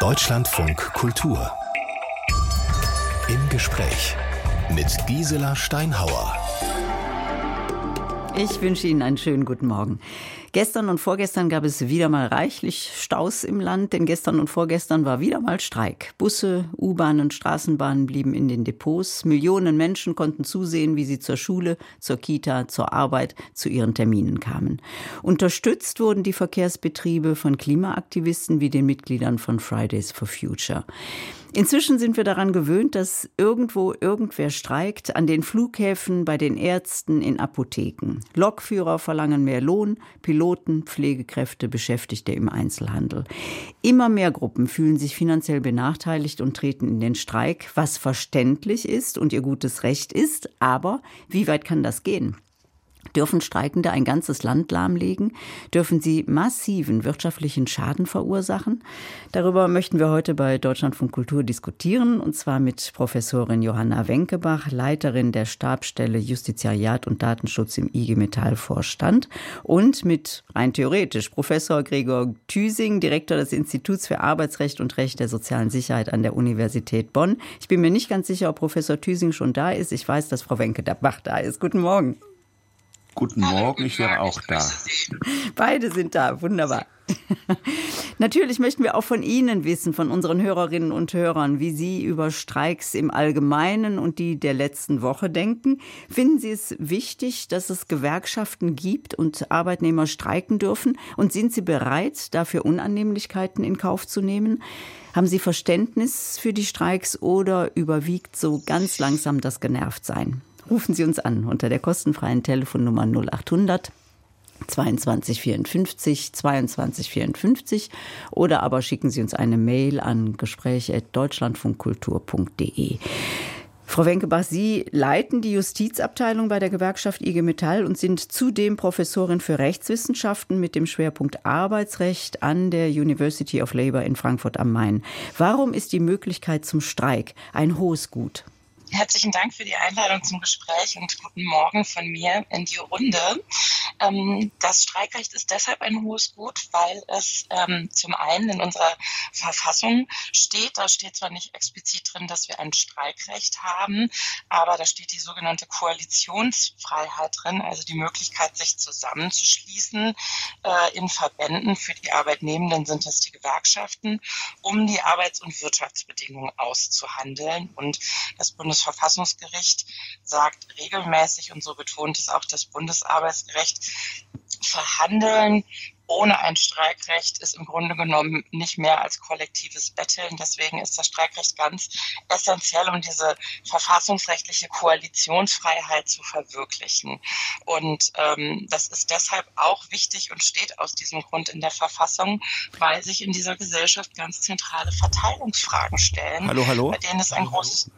Deutschlandfunk Kultur. Im Gespräch mit Gisela Steinhauer. Ich wünsche Ihnen einen schönen guten Morgen. Gestern und vorgestern gab es wieder mal reichlich Staus im Land, denn gestern und vorgestern war wieder mal Streik. Busse, U-Bahnen, Straßenbahnen blieben in den Depots. Millionen Menschen konnten zusehen, wie sie zur Schule, zur Kita, zur Arbeit, zu ihren Terminen kamen. Unterstützt wurden die Verkehrsbetriebe von Klimaaktivisten wie den Mitgliedern von Fridays for Future. Inzwischen sind wir daran gewöhnt, dass irgendwo irgendwer streikt, an den Flughäfen, bei den Ärzten, in Apotheken. Lokführer verlangen mehr Lohn, Piloten, Pflegekräfte, Beschäftigte im Einzelhandel. Immer mehr Gruppen fühlen sich finanziell benachteiligt und treten in den Streik, was verständlich ist und ihr gutes Recht ist. Aber wie weit kann das gehen? Dürfen Streikende ein ganzes Land lahmlegen? Dürfen sie massiven wirtschaftlichen Schaden verursachen? Darüber möchten wir heute bei Deutschlandfunk Kultur diskutieren, und zwar mit Professorin Johanna Wenkebach, Leiterin der Stabstelle Justiziariat und Datenschutz im IG Metall Vorstand und mit rein theoretisch Professor Gregor Thüsing, Direktor des Instituts für Arbeitsrecht und Recht der sozialen Sicherheit an der Universität Bonn. Ich bin mir nicht ganz sicher, ob Professor Thüsing schon da ist. Ich weiß, dass Frau Wenkebach da ist. Guten Morgen. Guten Morgen, ich wäre auch da. Beide sind da, wunderbar. Natürlich möchten wir auch von Ihnen wissen, von unseren Hörerinnen und Hörern, wie Sie über Streiks im Allgemeinen und die der letzten Woche denken. Finden Sie es wichtig, dass es Gewerkschaften gibt und Arbeitnehmer streiken dürfen? Und sind Sie bereit, dafür Unannehmlichkeiten in Kauf zu nehmen? Haben Sie Verständnis für die Streiks oder überwiegt so ganz langsam das Genervtsein? Rufen Sie uns an unter der kostenfreien Telefonnummer 0800 22 54 22 54 oder aber schicken Sie uns eine Mail an gespräch.deutschlandfunkkultur.de. Frau Wenkebach, Sie leiten die Justizabteilung bei der Gewerkschaft IG Metall und sind zudem Professorin für Rechtswissenschaften mit dem Schwerpunkt Arbeitsrecht an der University of Labour in Frankfurt am Main. Warum ist die Möglichkeit zum Streik ein hohes Gut? Herzlichen Dank für die Einladung zum Gespräch und guten Morgen von mir in die Runde. Ähm, das Streikrecht ist deshalb ein hohes Gut, weil es ähm, zum einen in unserer Verfassung steht, da steht zwar nicht explizit drin, dass wir ein Streikrecht haben, aber da steht die sogenannte Koalitionsfreiheit drin, also die Möglichkeit, sich zusammenzuschließen äh, in Verbänden. Für die Arbeitnehmenden sind es die Gewerkschaften, um die Arbeits- und Wirtschaftsbedingungen auszuhandeln. Und das Bundes Bundesverfassungsgericht sagt regelmäßig, und so betont es auch das Bundesarbeitsgericht, verhandeln ohne ein Streikrecht ist im Grunde genommen nicht mehr als kollektives Betteln. Deswegen ist das Streikrecht ganz essentiell, um diese verfassungsrechtliche Koalitionsfreiheit zu verwirklichen. Und ähm, das ist deshalb auch wichtig und steht aus diesem Grund in der Verfassung, weil sich in dieser Gesellschaft ganz zentrale Verteilungsfragen stellen, hallo, hallo. bei denen es ein großes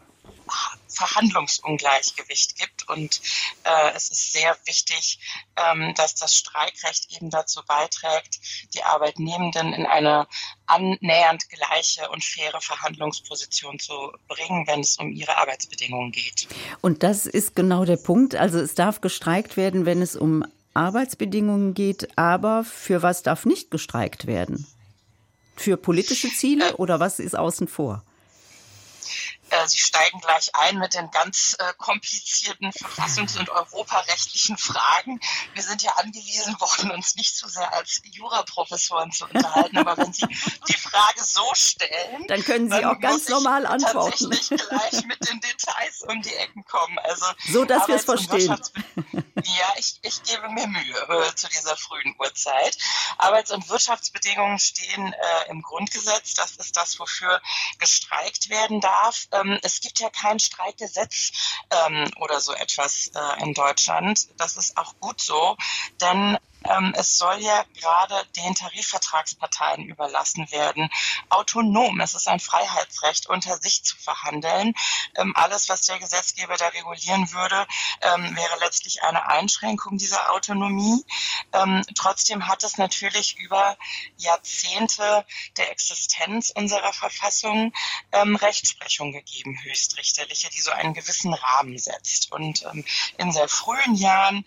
Verhandlungsungleichgewicht gibt. Und äh, es ist sehr wichtig, ähm, dass das Streikrecht eben dazu beiträgt, die Arbeitnehmenden in eine annähernd gleiche und faire Verhandlungsposition zu bringen, wenn es um ihre Arbeitsbedingungen geht. Und das ist genau der Punkt. Also es darf gestreikt werden, wenn es um Arbeitsbedingungen geht, aber für was darf nicht gestreikt werden? Für politische Ziele äh, oder was ist außen vor? Äh, Sie steigen gleich ein mit den ganz äh, komplizierten verfassungs- und europarechtlichen Fragen. Wir sind ja angewiesen worden, uns nicht zu sehr als Juraprofessoren zu unterhalten, aber wenn Sie die Frage so stellen, dann können Sie auch ganz normal antworten. Tatsächlich gleich mit den Details um die Ecken kommen. Also so, dass wir es verstehen. Ja, ich, ich gebe mir Mühe äh, zu dieser frühen Uhrzeit. Arbeits- und Wirtschaftsbedingungen stehen äh, im Grundgesetz. Das ist das, wofür gestreikt werden darf. Ähm, es gibt ja kein Streikgesetz ähm, oder so etwas äh, in Deutschland. Das ist auch gut so, denn es soll ja gerade den Tarifvertragsparteien überlassen werden, autonom, es ist ein Freiheitsrecht, unter sich zu verhandeln. Ähm, alles, was der Gesetzgeber da regulieren würde, ähm, wäre letztlich eine Einschränkung dieser Autonomie. Ähm, trotzdem hat es natürlich über Jahrzehnte der Existenz unserer Verfassung ähm, Rechtsprechung gegeben, höchstrichterliche, die so einen gewissen Rahmen setzt. Und ähm, in sehr frühen Jahren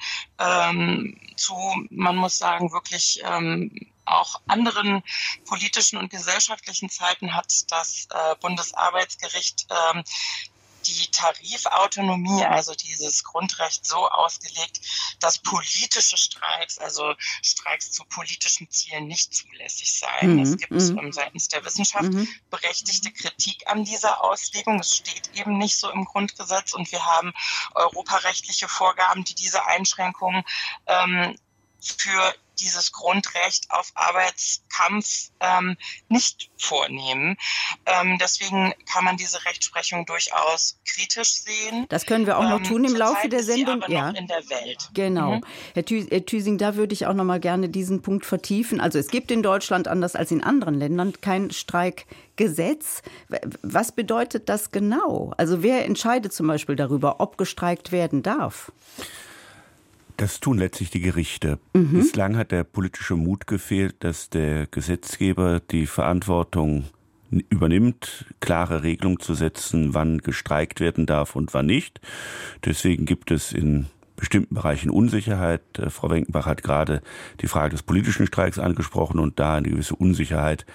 zu man muss sagen, wirklich ähm, auch anderen politischen und gesellschaftlichen Zeiten hat das äh, Bundesarbeitsgericht ähm, die Tarifautonomie, also dieses Grundrecht so ausgelegt, dass politische Streiks, also Streiks zu politischen Zielen nicht zulässig seien. Mhm. Es gibt mhm. seitens der Wissenschaft mhm. berechtigte Kritik an dieser Auslegung. Es steht eben nicht so im Grundgesetz und wir haben europarechtliche Vorgaben, die diese Einschränkungen ähm, für dieses Grundrecht auf Arbeitskampf ähm, nicht vornehmen. Ähm, deswegen kann man diese Rechtsprechung durchaus kritisch sehen. Das können wir auch noch ähm, tun im Laufe der Sendung. ja. in der Welt. Genau. Mhm. Herr, Thüsing, da würde ich auch noch mal gerne diesen Punkt vertiefen. Also es gibt in Deutschland anders als in anderen Ländern kein Streikgesetz. Was bedeutet das genau? Also wer entscheidet zum Beispiel darüber, ob gestreikt werden darf? Das tun letztlich die Gerichte. Mhm. Bislang hat der politische Mut gefehlt, dass der Gesetzgeber die Verantwortung übernimmt, klare Regelungen zu setzen, wann gestreikt werden darf und wann nicht. Deswegen gibt es in bestimmten Bereichen Unsicherheit. Äh, Frau Wenkenbach hat gerade die Frage des politischen Streiks angesprochen und da eine gewisse Unsicherheit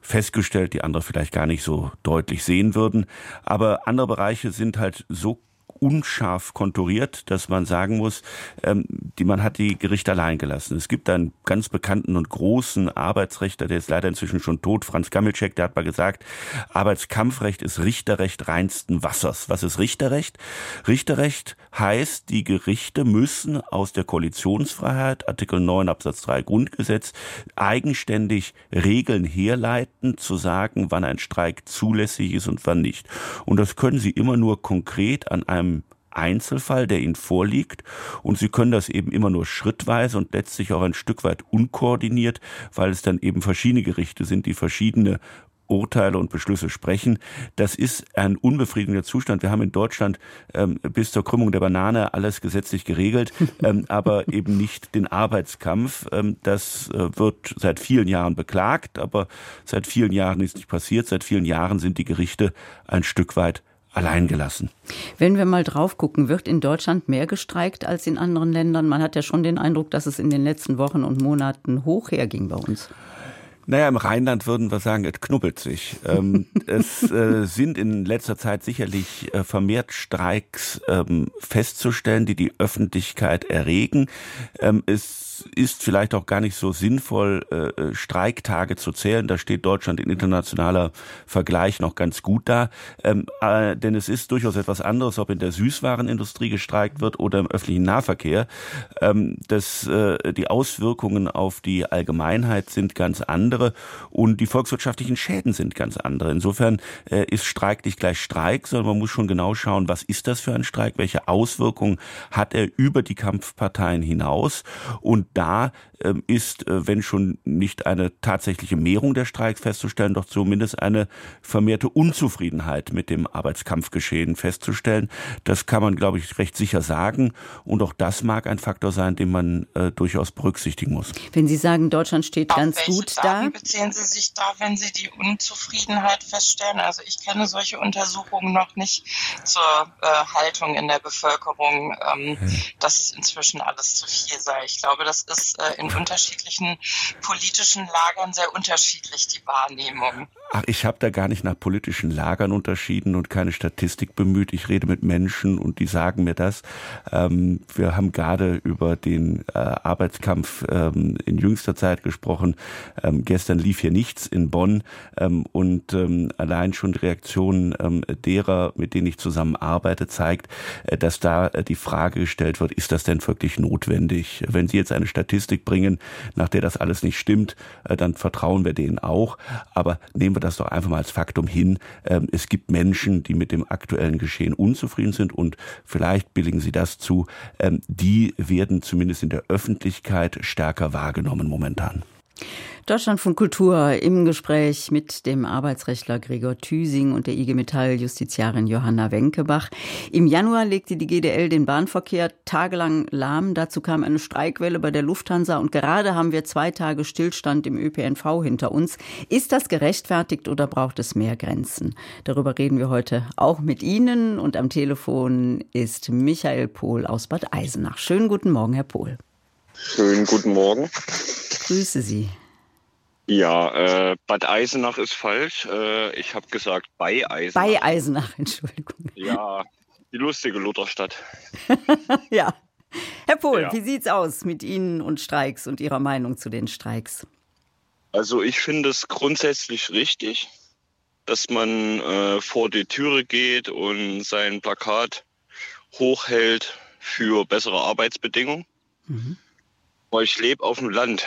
festgestellt, die andere vielleicht gar nicht so deutlich sehen würden. Aber andere Bereiche sind halt so unscharf konturiert, dass man sagen muss, ähm, die, man hat die Gerichte allein gelassen. Es gibt einen ganz bekannten und großen Arbeitsrechter, der ist leider inzwischen schon tot, Franz Gammelczek, der hat mal gesagt, Arbeitskampfrecht ist Richterrecht reinsten Wassers. Was ist Richterrecht? Richterrecht heißt, die Gerichte müssen aus der Koalitionsfreiheit, Artikel 9 Absatz 3 Grundgesetz, eigenständig Regeln herleiten, zu sagen, wann ein Streik zulässig ist und wann nicht. Und das können sie immer nur konkret an einem Einzelfall, der Ihnen vorliegt. Und Sie können das eben immer nur schrittweise und letztlich auch ein Stück weit unkoordiniert, weil es dann eben verschiedene Gerichte sind, die verschiedene Urteile und Beschlüsse sprechen. Das ist ein unbefriedigender Zustand. Wir haben in Deutschland ähm, bis zur Krümmung der Banane alles gesetzlich geregelt, ähm, aber eben nicht den Arbeitskampf. Ähm, das äh, wird seit vielen Jahren beklagt, aber seit vielen Jahren ist nicht passiert. Seit vielen Jahren sind die Gerichte ein Stück weit allein gelassen. Wenn wir mal drauf gucken, wird in Deutschland mehr gestreikt als in anderen Ländern? Man hat ja schon den Eindruck, dass es in den letzten Wochen und Monaten hoch herging bei uns. Naja, im Rheinland würden wir sagen, es knubbelt sich. Ähm, es äh, sind in letzter Zeit sicherlich äh, vermehrt Streiks ähm, festzustellen, die die Öffentlichkeit erregen. Ähm, es ist vielleicht auch gar nicht so sinnvoll, äh, äh, Streiktage zu zählen. Da steht Deutschland in internationaler Vergleich noch ganz gut da. Ähm, äh, denn es ist durchaus etwas anderes, ob in der Süßwarenindustrie gestreikt wird oder im öffentlichen Nahverkehr. Ähm, das, äh, die Auswirkungen auf die Allgemeinheit sind ganz andere und die volkswirtschaftlichen Schäden sind ganz andere. Insofern äh, ist Streik nicht gleich Streik, sondern man muss schon genau schauen, was ist das für ein Streik, welche Auswirkungen hat er über die Kampfparteien hinaus und da ähm, ist, äh, wenn schon nicht eine tatsächliche Mehrung der Streiks festzustellen, doch zumindest eine vermehrte Unzufriedenheit mit dem Arbeitskampfgeschehen festzustellen. Das kann man, glaube ich, recht sicher sagen. Und auch das mag ein Faktor sein, den man äh, durchaus berücksichtigen muss. Wenn Sie sagen, Deutschland steht Auf ganz gut da. beziehen Sie sich da, wenn Sie die Unzufriedenheit feststellen? Also ich kenne solche Untersuchungen noch nicht zur äh, Haltung in der Bevölkerung, ähm, dass es inzwischen alles zu viel sei. Ich glaube, das ist äh, in unterschiedlichen politischen Lagern sehr unterschiedlich, die Wahrnehmung. Ach, ich habe da gar nicht nach politischen Lagern unterschieden und keine Statistik bemüht. Ich rede mit Menschen und die sagen mir das. Ähm, wir haben gerade über den äh, Arbeitskampf ähm, in jüngster Zeit gesprochen. Ähm, gestern lief hier nichts in Bonn ähm, und ähm, allein schon die Reaktion ähm, derer, mit denen ich zusammenarbeite, zeigt, äh, dass da äh, die Frage gestellt wird, ist das denn wirklich notwendig? Wenn Sie jetzt eine Statistik bringen, nach der das alles nicht stimmt, äh, dann vertrauen wir denen auch. Aber nehmen wir das doch einfach mal als Faktum hin. Ähm, es gibt Menschen, die mit dem aktuellen Geschehen unzufrieden sind und vielleicht billigen Sie das zu. Ähm, die werden zumindest in der Öffentlichkeit stärker wahrgenommen momentan. Deutschlandfunk Kultur im Gespräch mit dem Arbeitsrechtler Gregor Thüsing und der IG Metall Justiziarin Johanna Wenkebach. Im Januar legte die GDL den Bahnverkehr tagelang lahm. Dazu kam eine Streikwelle bei der Lufthansa und gerade haben wir zwei Tage Stillstand im ÖPNV hinter uns. Ist das gerechtfertigt oder braucht es mehr Grenzen? Darüber reden wir heute auch mit Ihnen und am Telefon ist Michael Pohl aus Bad Eisenach. Schönen guten Morgen, Herr Pohl. Schönen guten Morgen. Grüße Sie. Ja, äh, Bad Eisenach ist falsch. Äh, ich habe gesagt bei Eisenach. Bei Eisenach, Entschuldigung. Ja, die lustige Lutherstadt. ja. Herr Pohl, ja. wie sieht's aus mit Ihnen und Streiks und Ihrer Meinung zu den Streiks? Also ich finde es grundsätzlich richtig, dass man äh, vor die Türe geht und sein Plakat hochhält für bessere Arbeitsbedingungen. Mhm. Weil ich lebe auf dem Land.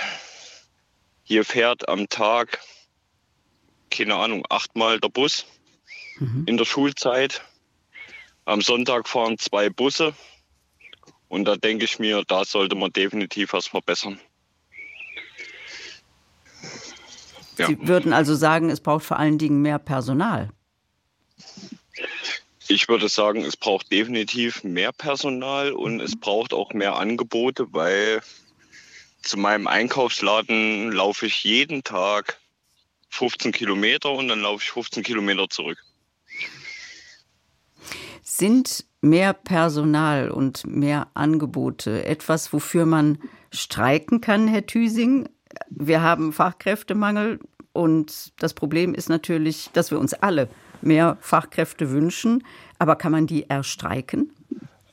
Hier fährt am Tag, keine Ahnung, achtmal der Bus mhm. in der Schulzeit. Am Sonntag fahren zwei Busse. Und da denke ich mir, da sollte man definitiv was verbessern. Ja. Sie würden also sagen, es braucht vor allen Dingen mehr Personal. Ich würde sagen, es braucht definitiv mehr Personal und es braucht auch mehr Angebote, weil zu meinem Einkaufsladen laufe ich jeden Tag 15 Kilometer und dann laufe ich 15 Kilometer zurück. Sind mehr Personal und mehr Angebote etwas, wofür man streiken kann, Herr Thüsing? Wir haben Fachkräftemangel und das Problem ist natürlich, dass wir uns alle mehr Fachkräfte wünschen. Aber kann man die erstreiken?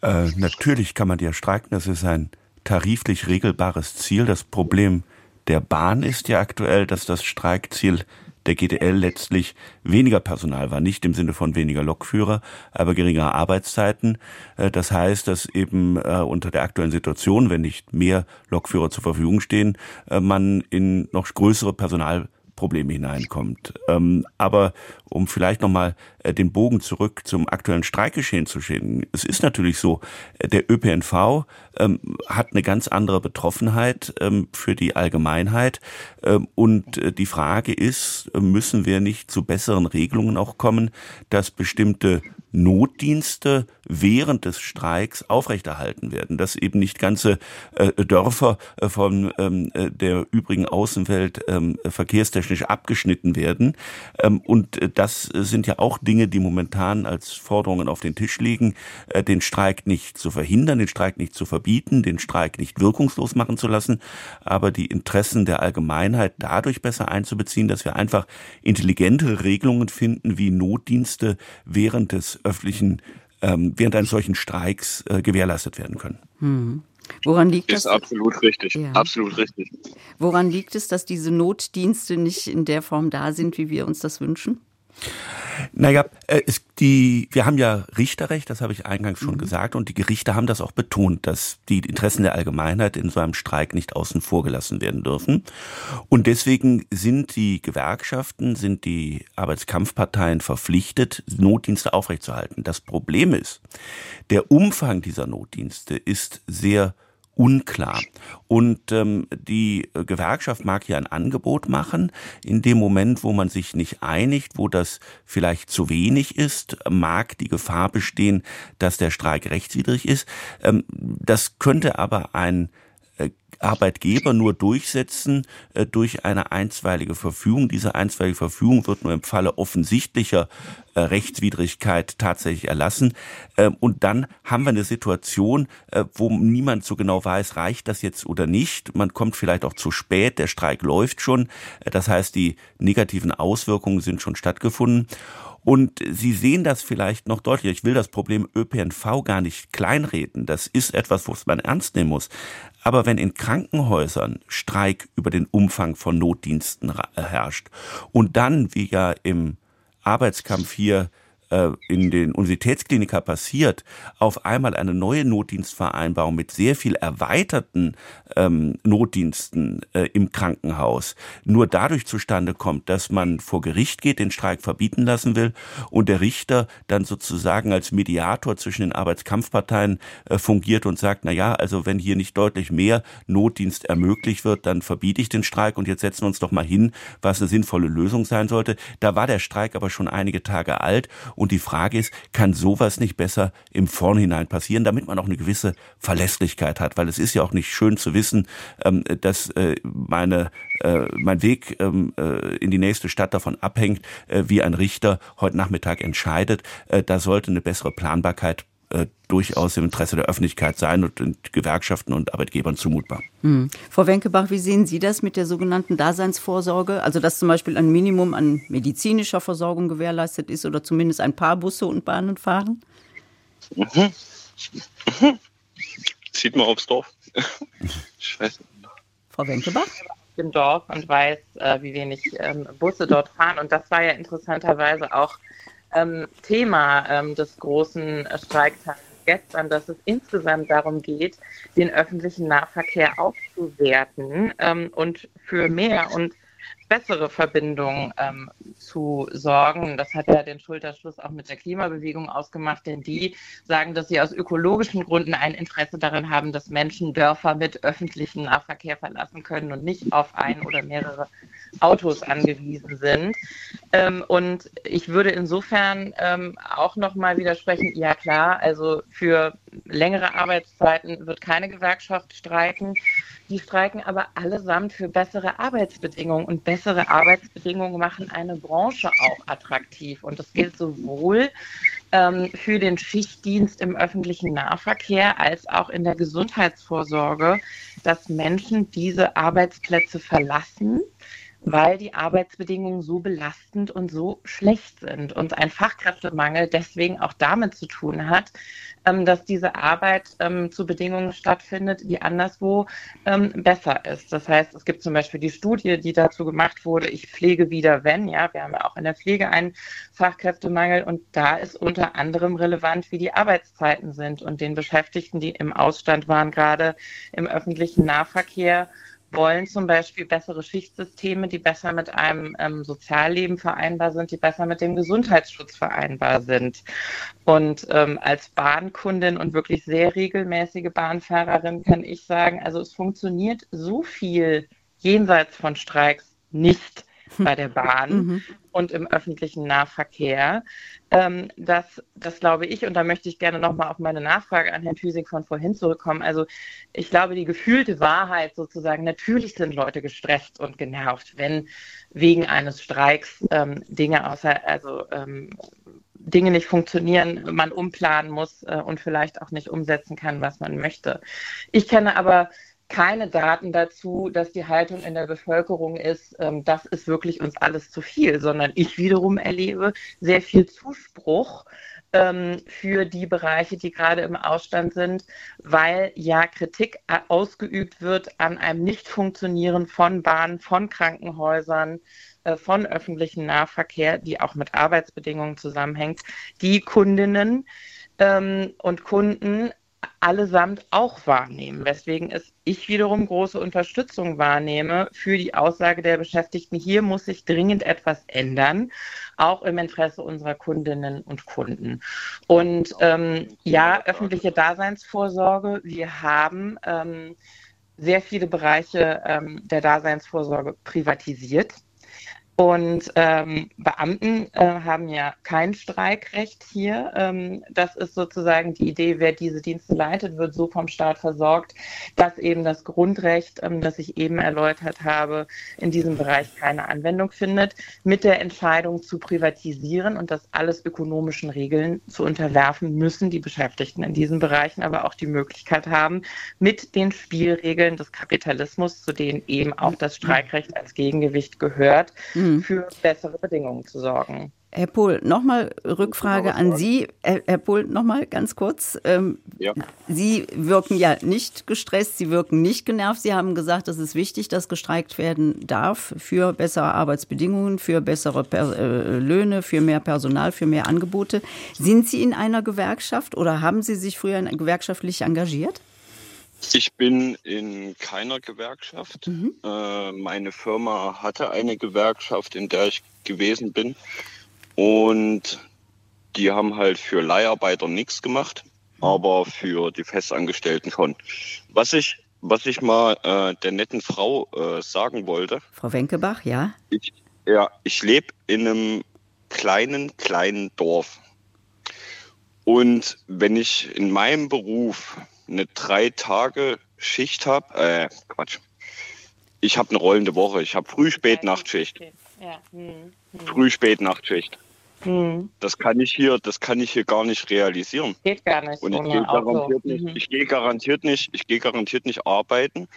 Äh, natürlich kann man die erstreiken. Das ist ein tariflich regelbares Ziel. Das Problem der Bahn ist ja aktuell, dass das Streikziel der GDL letztlich weniger Personal war, nicht im Sinne von weniger Lokführer, aber geringere Arbeitszeiten. Äh, das heißt, dass eben äh, unter der aktuellen Situation, wenn nicht mehr Lokführer zur Verfügung stehen, äh, man in noch größere Personal Probleme hineinkommt. Ähm, aber um vielleicht nochmal äh, den Bogen zurück zum aktuellen Streikgeschehen zu schicken. Es ist natürlich so, äh, der ÖPNV ähm, hat eine ganz andere Betroffenheit ähm, für die Allgemeinheit. Ähm, und äh, die Frage ist, müssen wir nicht zu besseren Regelungen auch kommen, dass bestimmte Notdienste während des Streiks aufrechterhalten werden, dass eben nicht ganze äh, Dörfer äh, von ähm, äh, der übrigen Außenwelt ähm, verkehrstechnisch abgeschnitten werden. Ähm, und äh, das sind ja auch Dinge, die momentan als Forderungen auf den Tisch liegen, äh, den Streik nicht zu verhindern, den Streik nicht zu verbieten, den Streik nicht wirkungslos machen zu lassen, aber die Interessen der Allgemeinheit dadurch besser einzubeziehen, dass wir einfach intelligente Regelungen finden, wie Notdienste während des öffentlichen, ähm, während eines solchen Streiks äh, gewährleistet werden können. Hm. Woran liegt ist das? Ist absolut richtig. Ja. Absolut richtig. Woran liegt es, dass diese Notdienste nicht in der Form da sind, wie wir uns das wünschen? Naja, äh, es, die, wir haben ja Richterrecht, das habe ich eingangs schon mhm. gesagt, und die Gerichte haben das auch betont, dass die Interessen der Allgemeinheit in so einem Streik nicht außen vor gelassen werden dürfen. Und deswegen sind die Gewerkschaften, sind die Arbeitskampfparteien verpflichtet, Notdienste aufrechtzuerhalten. Das Problem ist, der Umfang dieser Notdienste ist sehr unklar. Und ähm, die Gewerkschaft mag hier ein Angebot machen. In dem Moment, wo man sich nicht einigt, wo das vielleicht zu wenig ist, mag die Gefahr bestehen, dass der Streik rechtswidrig ist. Ähm, das könnte aber ein Arbeitgeber nur durchsetzen äh, durch eine einstweilige Verfügung. Diese einstweilige Verfügung wird nur im Falle offensichtlicher äh, Rechtswidrigkeit tatsächlich erlassen. Äh, und dann haben wir eine Situation, äh, wo niemand so genau weiß, reicht das jetzt oder nicht. Man kommt vielleicht auch zu spät, der Streik läuft schon. Äh, das heißt, die negativen Auswirkungen sind schon stattgefunden. Und Sie sehen das vielleicht noch deutlicher. Ich will das Problem ÖPNV gar nicht kleinreden. Das ist etwas, was man ernst nehmen muss. Aber wenn in Krankenhäusern Streik über den Umfang von Notdiensten herrscht und dann, wie ja im Arbeitskampf hier äh, in den Universitätskliniker passiert, auf einmal eine neue Notdienstvereinbarung mit sehr viel erweiterten ähm, Notdiensten äh, im Krankenhaus nur dadurch zustande kommt, dass man vor Gericht geht, den Streik verbieten lassen will und der Richter dann sozusagen als Mediator zwischen den Arbeitskampfparteien äh, fungiert und sagt, na ja, also wenn hier nicht deutlich mehr Notdienst ermöglicht wird, dann verbiete ich den Streik und jetzt setzen wir uns doch mal hin, was eine sinnvolle Lösung sein sollte. Da war der Streik aber schon einige Tage alt und die Frage ist, kann sowas nicht besser im Vornhinein passieren, damit man auch eine gewisse Verlässlichkeit hat? Weil es ist ja auch nicht schön zu wissen, ähm, dass äh, meine, äh, mein Weg ähm, äh, in die nächste Stadt davon abhängt, wie ein Richter heute Nachmittag entscheidet. Da sollte eine bessere Planbarkeit äh, durchaus im Interesse der Öffentlichkeit sein und, und Gewerkschaften und Arbeitgebern zumutbar. Hm. Frau Wenkebach, wie sehen Sie das mit der sogenannten Daseinsvorsorge? Also dass zum Beispiel ein Minimum an medizinischer Versorgung gewährleistet ist oder zumindest ein paar Busse und Bahnen fahren? Mhm. Mhm. Zieht mal aufs Dorf. Scheiße. Frau Wenkebach? Im Dorf und weiß, äh, wie wenig ähm, Busse dort fahren. Und das war ja interessanterweise auch ähm, Thema ähm, des großen Streiktags gestern, dass es insgesamt darum geht, den öffentlichen Nahverkehr aufzuwerten ähm, und für mehr und bessere Verbindung ähm, zu sorgen. Das hat ja den Schulterschluss auch mit der Klimabewegung ausgemacht, denn die sagen, dass sie aus ökologischen Gründen ein Interesse darin haben, dass Menschen Dörfer mit öffentlichem Nahverkehr verlassen können und nicht auf ein oder mehrere Autos angewiesen sind. Ähm, und ich würde insofern ähm, auch nochmal widersprechen, ja klar, also für längere Arbeitszeiten wird keine Gewerkschaft streiken. Die streiken aber allesamt für bessere Arbeitsbedingungen und bessere Arbeitsbedingungen machen eine Branche auch attraktiv. Und das gilt sowohl ähm, für den Schichtdienst im öffentlichen Nahverkehr als auch in der Gesundheitsvorsorge, dass Menschen diese Arbeitsplätze verlassen weil die Arbeitsbedingungen so belastend und so schlecht sind und ein Fachkräftemangel deswegen auch damit zu tun hat, ähm, dass diese Arbeit ähm, zu Bedingungen stattfindet, die anderswo ähm, besser ist. Das heißt, es gibt zum Beispiel die Studie, die dazu gemacht wurde, ich pflege wieder wenn, ja, wir haben ja auch in der Pflege einen Fachkräftemangel und da ist unter anderem relevant, wie die Arbeitszeiten sind und den Beschäftigten, die im Ausstand waren, gerade im öffentlichen Nahverkehr, wollen zum Beispiel bessere Schichtsysteme, die besser mit einem ähm, Sozialleben vereinbar sind, die besser mit dem Gesundheitsschutz vereinbar sind. Und ähm, als Bahnkundin und wirklich sehr regelmäßige Bahnfahrerin kann ich sagen, also es funktioniert so viel jenseits von Streiks nicht bei der Bahn mhm. Und im öffentlichen Nahverkehr. Ähm, das, das glaube ich, und da möchte ich gerne nochmal auf meine Nachfrage an Herrn Thüsing von vorhin zurückkommen. Also ich glaube, die gefühlte Wahrheit sozusagen, natürlich sind Leute gestresst und genervt, wenn wegen eines Streiks ähm, Dinge außer, also ähm, Dinge nicht funktionieren, man umplanen muss äh, und vielleicht auch nicht umsetzen kann, was man möchte. Ich kenne aber keine Daten dazu, dass die Haltung in der Bevölkerung ist, ähm, das ist wirklich uns alles zu viel, sondern ich wiederum erlebe sehr viel Zuspruch ähm, für die Bereiche, die gerade im Ausstand sind, weil ja Kritik ausgeübt wird an einem Nichtfunktionieren von Bahnen, von Krankenhäusern, äh, von öffentlichem Nahverkehr, die auch mit Arbeitsbedingungen zusammenhängt, die Kundinnen ähm, und Kunden allesamt auch wahrnehmen, weswegen es ich wiederum große Unterstützung wahrnehme für die Aussage der Beschäftigten, hier muss sich dringend etwas ändern, auch im Interesse unserer Kundinnen und Kunden. Und ähm, ja, öffentliche Daseinsvorsorge, wir haben ähm, sehr viele Bereiche ähm, der Daseinsvorsorge privatisiert. Und ähm, Beamten äh, haben ja kein Streikrecht hier. Ähm, das ist sozusagen die Idee, wer diese Dienste leitet, wird so vom Staat versorgt, dass eben das Grundrecht, ähm, das ich eben erläutert habe, in diesem Bereich keine Anwendung findet. Mit der Entscheidung zu privatisieren und das alles ökonomischen Regeln zu unterwerfen, müssen die Beschäftigten in diesen Bereichen aber auch die Möglichkeit haben, mit den Spielregeln des Kapitalismus, zu denen eben auch das Streikrecht als Gegengewicht gehört, mhm mhm. für bessere Bedingungen zu sorgen. Herr Pohl, nochmal Rückfrage an Sie. Herr Pohl, nochmal ganz kurz. Ähm, ja. Sie wirken ja nicht gestresst, Sie wirken nicht genervt. Sie haben gesagt, es ist wichtig, dass gestreikt werden darf für bessere Arbeitsbedingungen, für bessere per äh, Löhne, für mehr Personal, für mehr Angebote. Sind Sie in einer Gewerkschaft oder haben Sie sich früher gewerkschaftlich engagiert? Ich bin in keiner Gewerkschaft. Mhm. Äh, meine Firma hatte eine Gewerkschaft, in der ich gewesen bin. Und die haben halt für Leiharbeiter nichts gemacht, aber für die Festangestellten schon. Was ich, was ich mal äh, der netten Frau äh, sagen wollte. Frau Wenkebach, ja? Ich, ja, ich lebe in einem kleinen, kleinen Dorf. Und wenn ich in meinem Beruf eine drei Tage Schicht habe, äh, Quatsch. Ich habe eine rollende Woche. Ich habe früh, spät, Nachtschicht. Ja. Hm. Hm. Früh, spät, Nachtschicht. Mhm. Das kann ich hier, das kann ich hier gar nicht realisieren. Geht gar nicht. Und ich gehe garantiert, nicht, mhm. ich gehe garantiert nicht, ich gehe garantiert nicht arbeiten.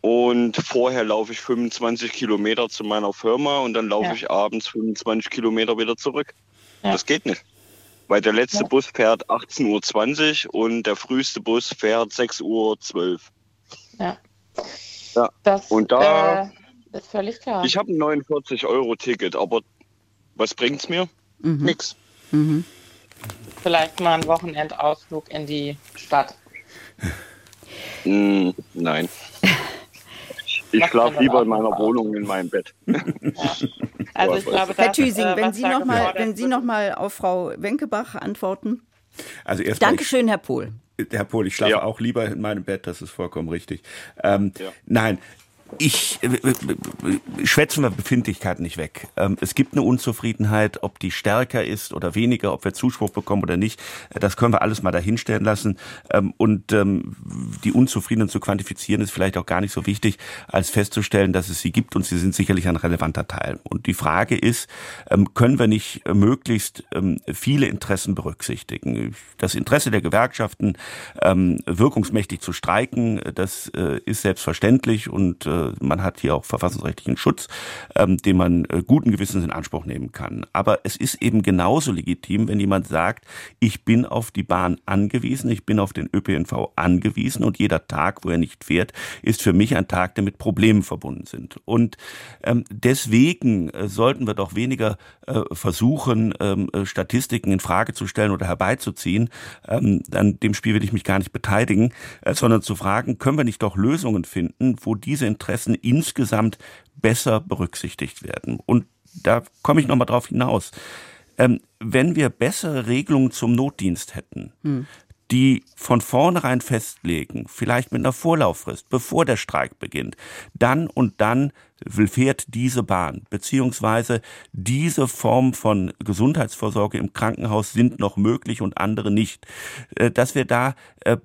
Und vorher laufe ich 25 Kilometer zu meiner Firma und dann laufe ja. ich abends 25 Kilometer wieder zurück. Ja. Das geht nicht. Weil der letzte ja. Bus fährt 18.20 Uhr und der früheste Bus fährt 6.12 Uhr. Ja. ja. Das, und da äh, ist völlig klar. Ich habe ein 49-Euro-Ticket, aber was bringt es mir? Mhm. Nix. Mhm. Vielleicht mal ein Wochenendausflug in die Stadt. Mm, nein. Ich schlafe lieber in meiner Wohnung in meinem Bett. Ja. Also ich glaube, Herr Thüsing, äh, wenn Sie noch mal, wenn Sie noch mal auf Frau Wenkebach antworten. Also erst Dankeschön, Herr Pohl. Herr Pohl, ich schlafe ja. auch lieber in meinem Bett, das ist vollkommen richtig. Ähm, ja. Nein, ich äh, äh, äh, schwätzen wir Befindlichkeiten nicht weg. Ähm, es gibt eine Unzufriedenheit, ob die stärker ist oder weniger, ob wir Zuspruch bekommen oder nicht. Äh, das können wir alles mal dahinstellen lassen. Ähm, und ähm, die Unzufriedenen zu quantifizieren ist vielleicht auch gar nicht so wichtig, als festzustellen, dass es sie gibt und sie sind sicherlich ein relevanter Teil. Und die Frage ist, ähm, können wir nicht möglichst viele Interessen berücksichtigen? Das Interesse der Gewerkschaften, wirkungsmächtig zu streiken, das ist selbstverständlich und man hat hier auch verfassungsrechtlichen Schutz, ähm, den man äh, guten Gewissens in Anspruch nehmen kann. Aber es ist eben genauso legitim, wenn jemand sagt, ich bin auf die Bahn angewiesen, ich bin auf den ÖPNV angewiesen und jeder Tag, wo er nicht fährt, ist für mich ein Tag, der mit Problemen verbunden sind. Und ähm, deswegen äh, sollten wir doch weniger äh, versuchen, ähm, äh, Statistiken in Frage zu stellen oder herbeizuziehen. Ähm, an dem Spiel will ich mich gar nicht beteiligen, äh, sondern zu fragen, können wir nicht doch Lösungen finden, wo diese Interessen Interessen insgesamt besser berücksichtigt werden. Und da komme ich nochmal drauf hinaus. Ähm, wenn wir bessere Regelungen zum Notdienst hätten, hm. die von vornherein festlegen, vielleicht mit einer Vorlauffrist, bevor der Streik beginnt, dann und dann fährt diese Bahn, beziehungsweise diese Form von Gesundheitsvorsorge im Krankenhaus sind noch möglich und andere nicht. Äh, dass wir da äh,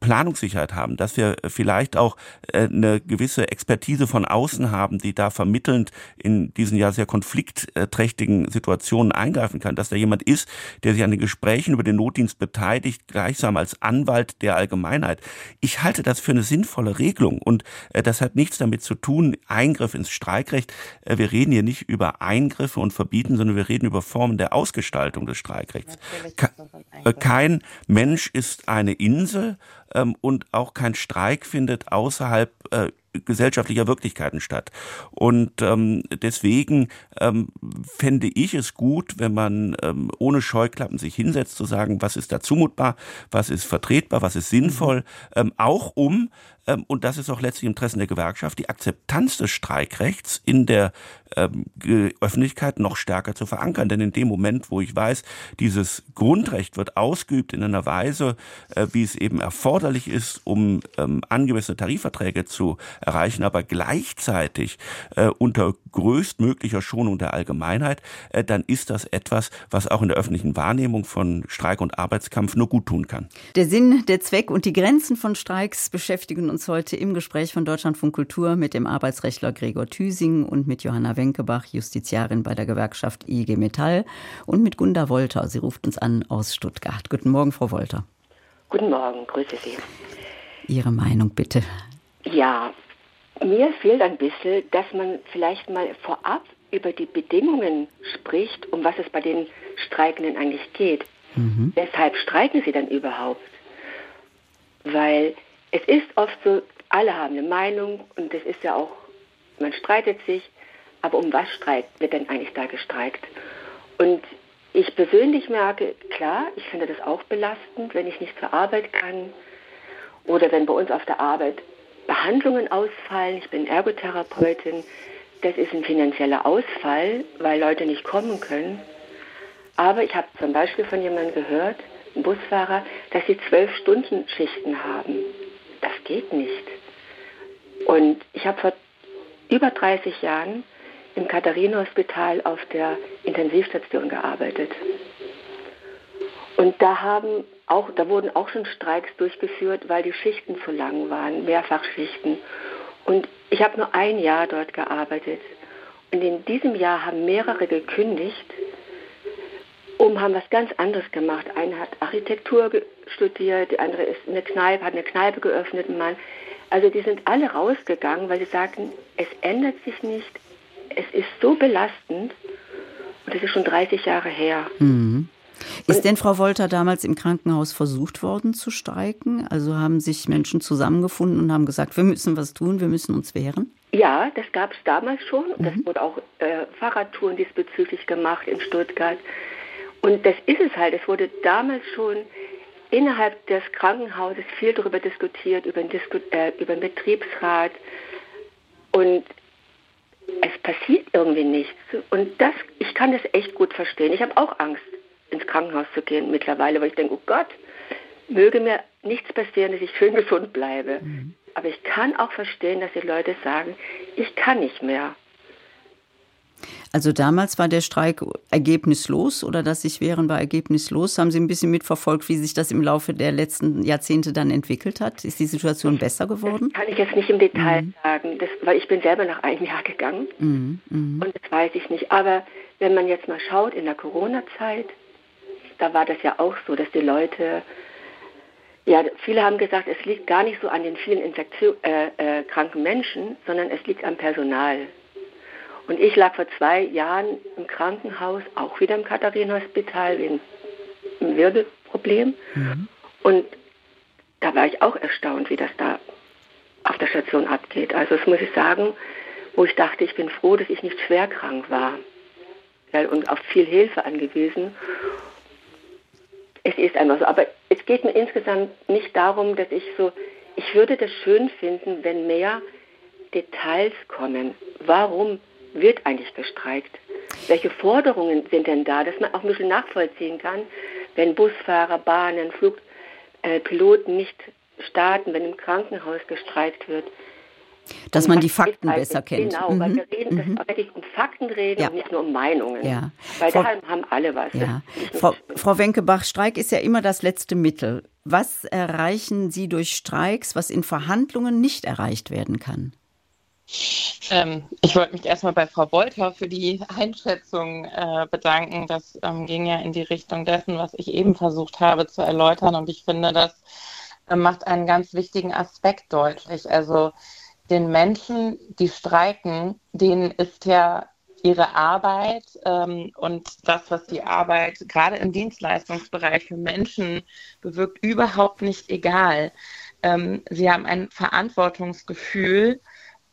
Planungssicherheit haben, dass wir vielleicht auch äh, eine gewisse Expertise von außen haben, die da vermittelnd in diesen ja sehr konfliktträchtigen Situationen eingreifen kann, dass da jemand ist, der sich an den Gesprächen über den Notdienst beteiligt, gleichsam als Anwalt der Allgemeinheit. Ich halte das für eine sinnvolle Regelung und das hat nichts damit zu tun, Eingriff ins Streikrecht. Äh, wir reden hier nicht über Eingriffe und Verbieten, sondern wir reden über Formen der Ausgestaltung des Streikrechts. Äh, kein Mensch ist eine Insel ähm, und auch kein Streik findet außerhalb äh, gesellschaftlicher Wirklichkeiten statt. Und ähm, deswegen ähm, fände ich es gut, wenn man ähm, ohne Scheuklappen sich hinsetzt, zu sagen, was ist da zumutbar, was ist vertretbar, was ist sinnvoll, ähm, auch um und das ist auch letztlich im Interesse der Gewerkschaft, die Akzeptanz des Streikrechts in der ähm, Öffentlichkeit noch stärker zu verankern. Denn in dem Moment, wo ich weiß, dieses Grundrecht wird ausgeübt in einer Weise, äh, wie es eben erforderlich ist, um ähm, angemessene Tarifverträge zu erreichen, aber gleichzeitig äh, unter größtmöglicher Schonung der Allgemeinheit, äh, dann ist das etwas, was auch in der öffentlichen Wahrnehmung von Streik und Arbeitskampf nur gut tun kann. Der Sinn, der Zweck und die Grenzen von Streiks beschäftigen uns heute im Gespräch von Deutschlandfunk Kultur mit dem Arbeitsrechtler Gregor Thüsing und mit Johanna Wenkebach, Justiziarin bei der Gewerkschaft IG Metall und mit Gunda Wolter. Sie ruft uns an aus Stuttgart. Guten Morgen, Frau Wolter. Guten Morgen, grüße Sie. Ihre Meinung bitte. Ja, mir fehlt ein bisschen, dass man vielleicht mal vorab über die Bedingungen spricht, um was es bei den Streikenden eigentlich geht. Mhm. Weshalb streiken sie dann überhaupt? Weil es ist oft so, alle haben eine Meinung und es ist ja auch, man streitet sich, aber um was streikt, wird denn eigentlich da gestreikt? Und ich persönlich merke, klar, ich finde das auch belastend, wenn ich nicht zur Arbeit kann oder wenn bei uns auf der Arbeit Behandlungen ausfallen. Ich bin Ergotherapeutin. Das ist ein finanzieller Ausfall, weil Leute nicht kommen können. Aber ich habe zum Beispiel von jemandem gehört, einem Busfahrer, dass sie zwölf Stunden Schichten haben das geht nicht. Und ich habe vor über 30 Jahren im Katharina-Hospital auf der Intensivstation gearbeitet. Und da haben auch, da wurden auch schon Streiks durchgeführt, weil die Schichten zu lang waren, Mehrfachschichten. Und ich habe nur ein Jahr dort gearbeitet. Und in diesem Jahr haben mehrere gekündigt, oben haben was ganz anderes gemacht. Einer hat Architektur studiert, die andere ist eine Kneipe, hat eine Kneipe geöffnet, ein Mann. Also die sind alle rausgegangen, weil sie sagten, es ändert sich nicht, es ist so belastend und das ist schon 30 Jahre her. Mhm. Ist denn Frau Wolter damals im Krankenhaus versucht worden zu streiken? Also haben sich Menschen zusammengefunden und haben gesagt, wir müssen was tun, wir müssen uns wehren? Ja, das gab es damals schon. Mhm. Das wurde auch äh, Fahrradtouren diesbezüglich gemacht in Stuttgart. Und das ist es halt. Es wurde damals schon innerhalb des Krankenhauses viel darüber diskutiert, über den, Disku äh, über den Betriebsrat. Und es passiert irgendwie nichts. Und das, ich kann das echt gut verstehen. Ich habe auch Angst, ins Krankenhaus zu gehen mittlerweile, weil ich denke, oh Gott, möge mir nichts passieren, dass ich schön gesund bleibe. Mhm. Aber ich kann auch verstehen, dass die Leute sagen, ich kann nicht mehr. Also damals war der Streik ergebnislos oder dass sich wehren war ergebnislos. Haben Sie ein bisschen mitverfolgt, wie sich das im Laufe der letzten Jahrzehnte dann entwickelt hat? Ist die Situation besser geworden? Das kann ich jetzt nicht im Detail mhm. sagen, das, weil ich bin selber nach einem Jahr gegangen mhm. Mhm. und das weiß ich nicht. Aber wenn man jetzt mal schaut in der Corona-Zeit, da war das ja auch so, dass die Leute ja, viele haben gesagt, es liegt gar nicht so an den vielen Infektion, äh, äh, kranken Menschen, sondern es liegt am Personal. Und ich lag vor zwei Jahren im Krankenhaus, auch wieder im Katharinenhospital, wegen einem Wirbelproblem. Mhm. Und da war ich auch erstaunt, wie das da auf der Station abgeht. Also das muss ich sagen, wo ich dachte, ich bin froh, dass ich nicht schwer krank war ja, und auf viel Hilfe angewiesen. Es ist einfach so. Aber es geht mir insgesamt nicht darum, dass ich so, ich würde das schön finden, wenn mehr Details kommen. Warum wird eigentlich gestreikt? Welche Forderungen sind denn da, dass man auch ein bisschen nachvollziehen kann, wenn Busfahrer, Bahnen, Flugpiloten äh, nicht starten, wenn im Krankenhaus gestreikt wird? Dass man die Fakten besser kennt. Genau, mhm. weil wir reden, mhm. dass wirklich um Fakten reden ja. und nicht nur um Meinungen. Ja. Weil Frau, da haben alle was. Ja. Frau, Frau Wenkebach, Streik ist ja immer das letzte Mittel. Was erreichen Sie durch Streiks, was in Verhandlungen nicht erreicht werden kann? Ähm, ich wollte mich erstmal bei Frau Wolter für die Einschätzung äh, bedanken. Das ähm, ging ja in die Richtung dessen, was ich eben versucht habe zu erläutern. Und ich finde, das äh, macht einen ganz wichtigen Aspekt deutlich. Also den Menschen, die streiken, denen ist ja ihre Arbeit ähm, und das, was die Arbeit gerade im Dienstleistungsbereich für Menschen bewirkt, überhaupt nicht egal. Ähm, sie haben ein Verantwortungsgefühl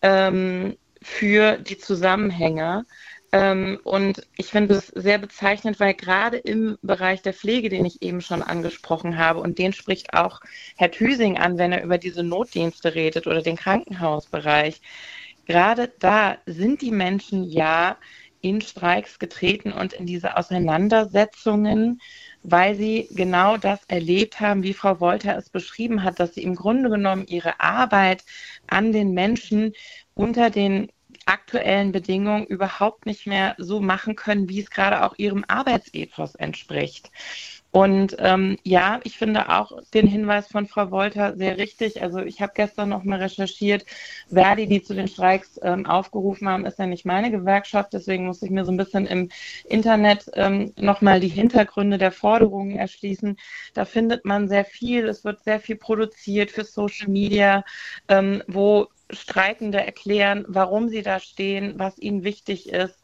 ähm, für die Zusammenhänge. Ähm, und ich finde es sehr bezeichnend, weil gerade im Bereich der Pflege, den ich eben schon angesprochen habe, und den spricht auch Herr Thüsing an, wenn er über diese Notdienste redet oder den Krankenhausbereich, gerade da sind die Menschen ja in Streiks getreten und in diese Auseinandersetzungen, weil sie genau das erlebt haben, wie Frau Wolter es beschrieben hat, dass sie im Grunde genommen ihre Arbeit an den Menschen unter den aktuellen Bedingungen überhaupt nicht mehr so machen können, wie es gerade auch ihrem Arbeitsethos entspricht. Und ähm, ja, ich finde auch den Hinweis von Frau Wolter sehr richtig. Also ich habe gestern noch mal recherchiert, Verdi, die zu den Streiks ähm, aufgerufen haben, ist ja nicht meine Gewerkschaft. Deswegen muss ich mir so ein bisschen im Internet ähm, noch mal die Hintergründe der Forderungen erschließen. Da findet man sehr viel. Es wird sehr viel produziert für Social Media, ähm, wo Streikende erklären, warum sie da stehen, was ihnen wichtig ist.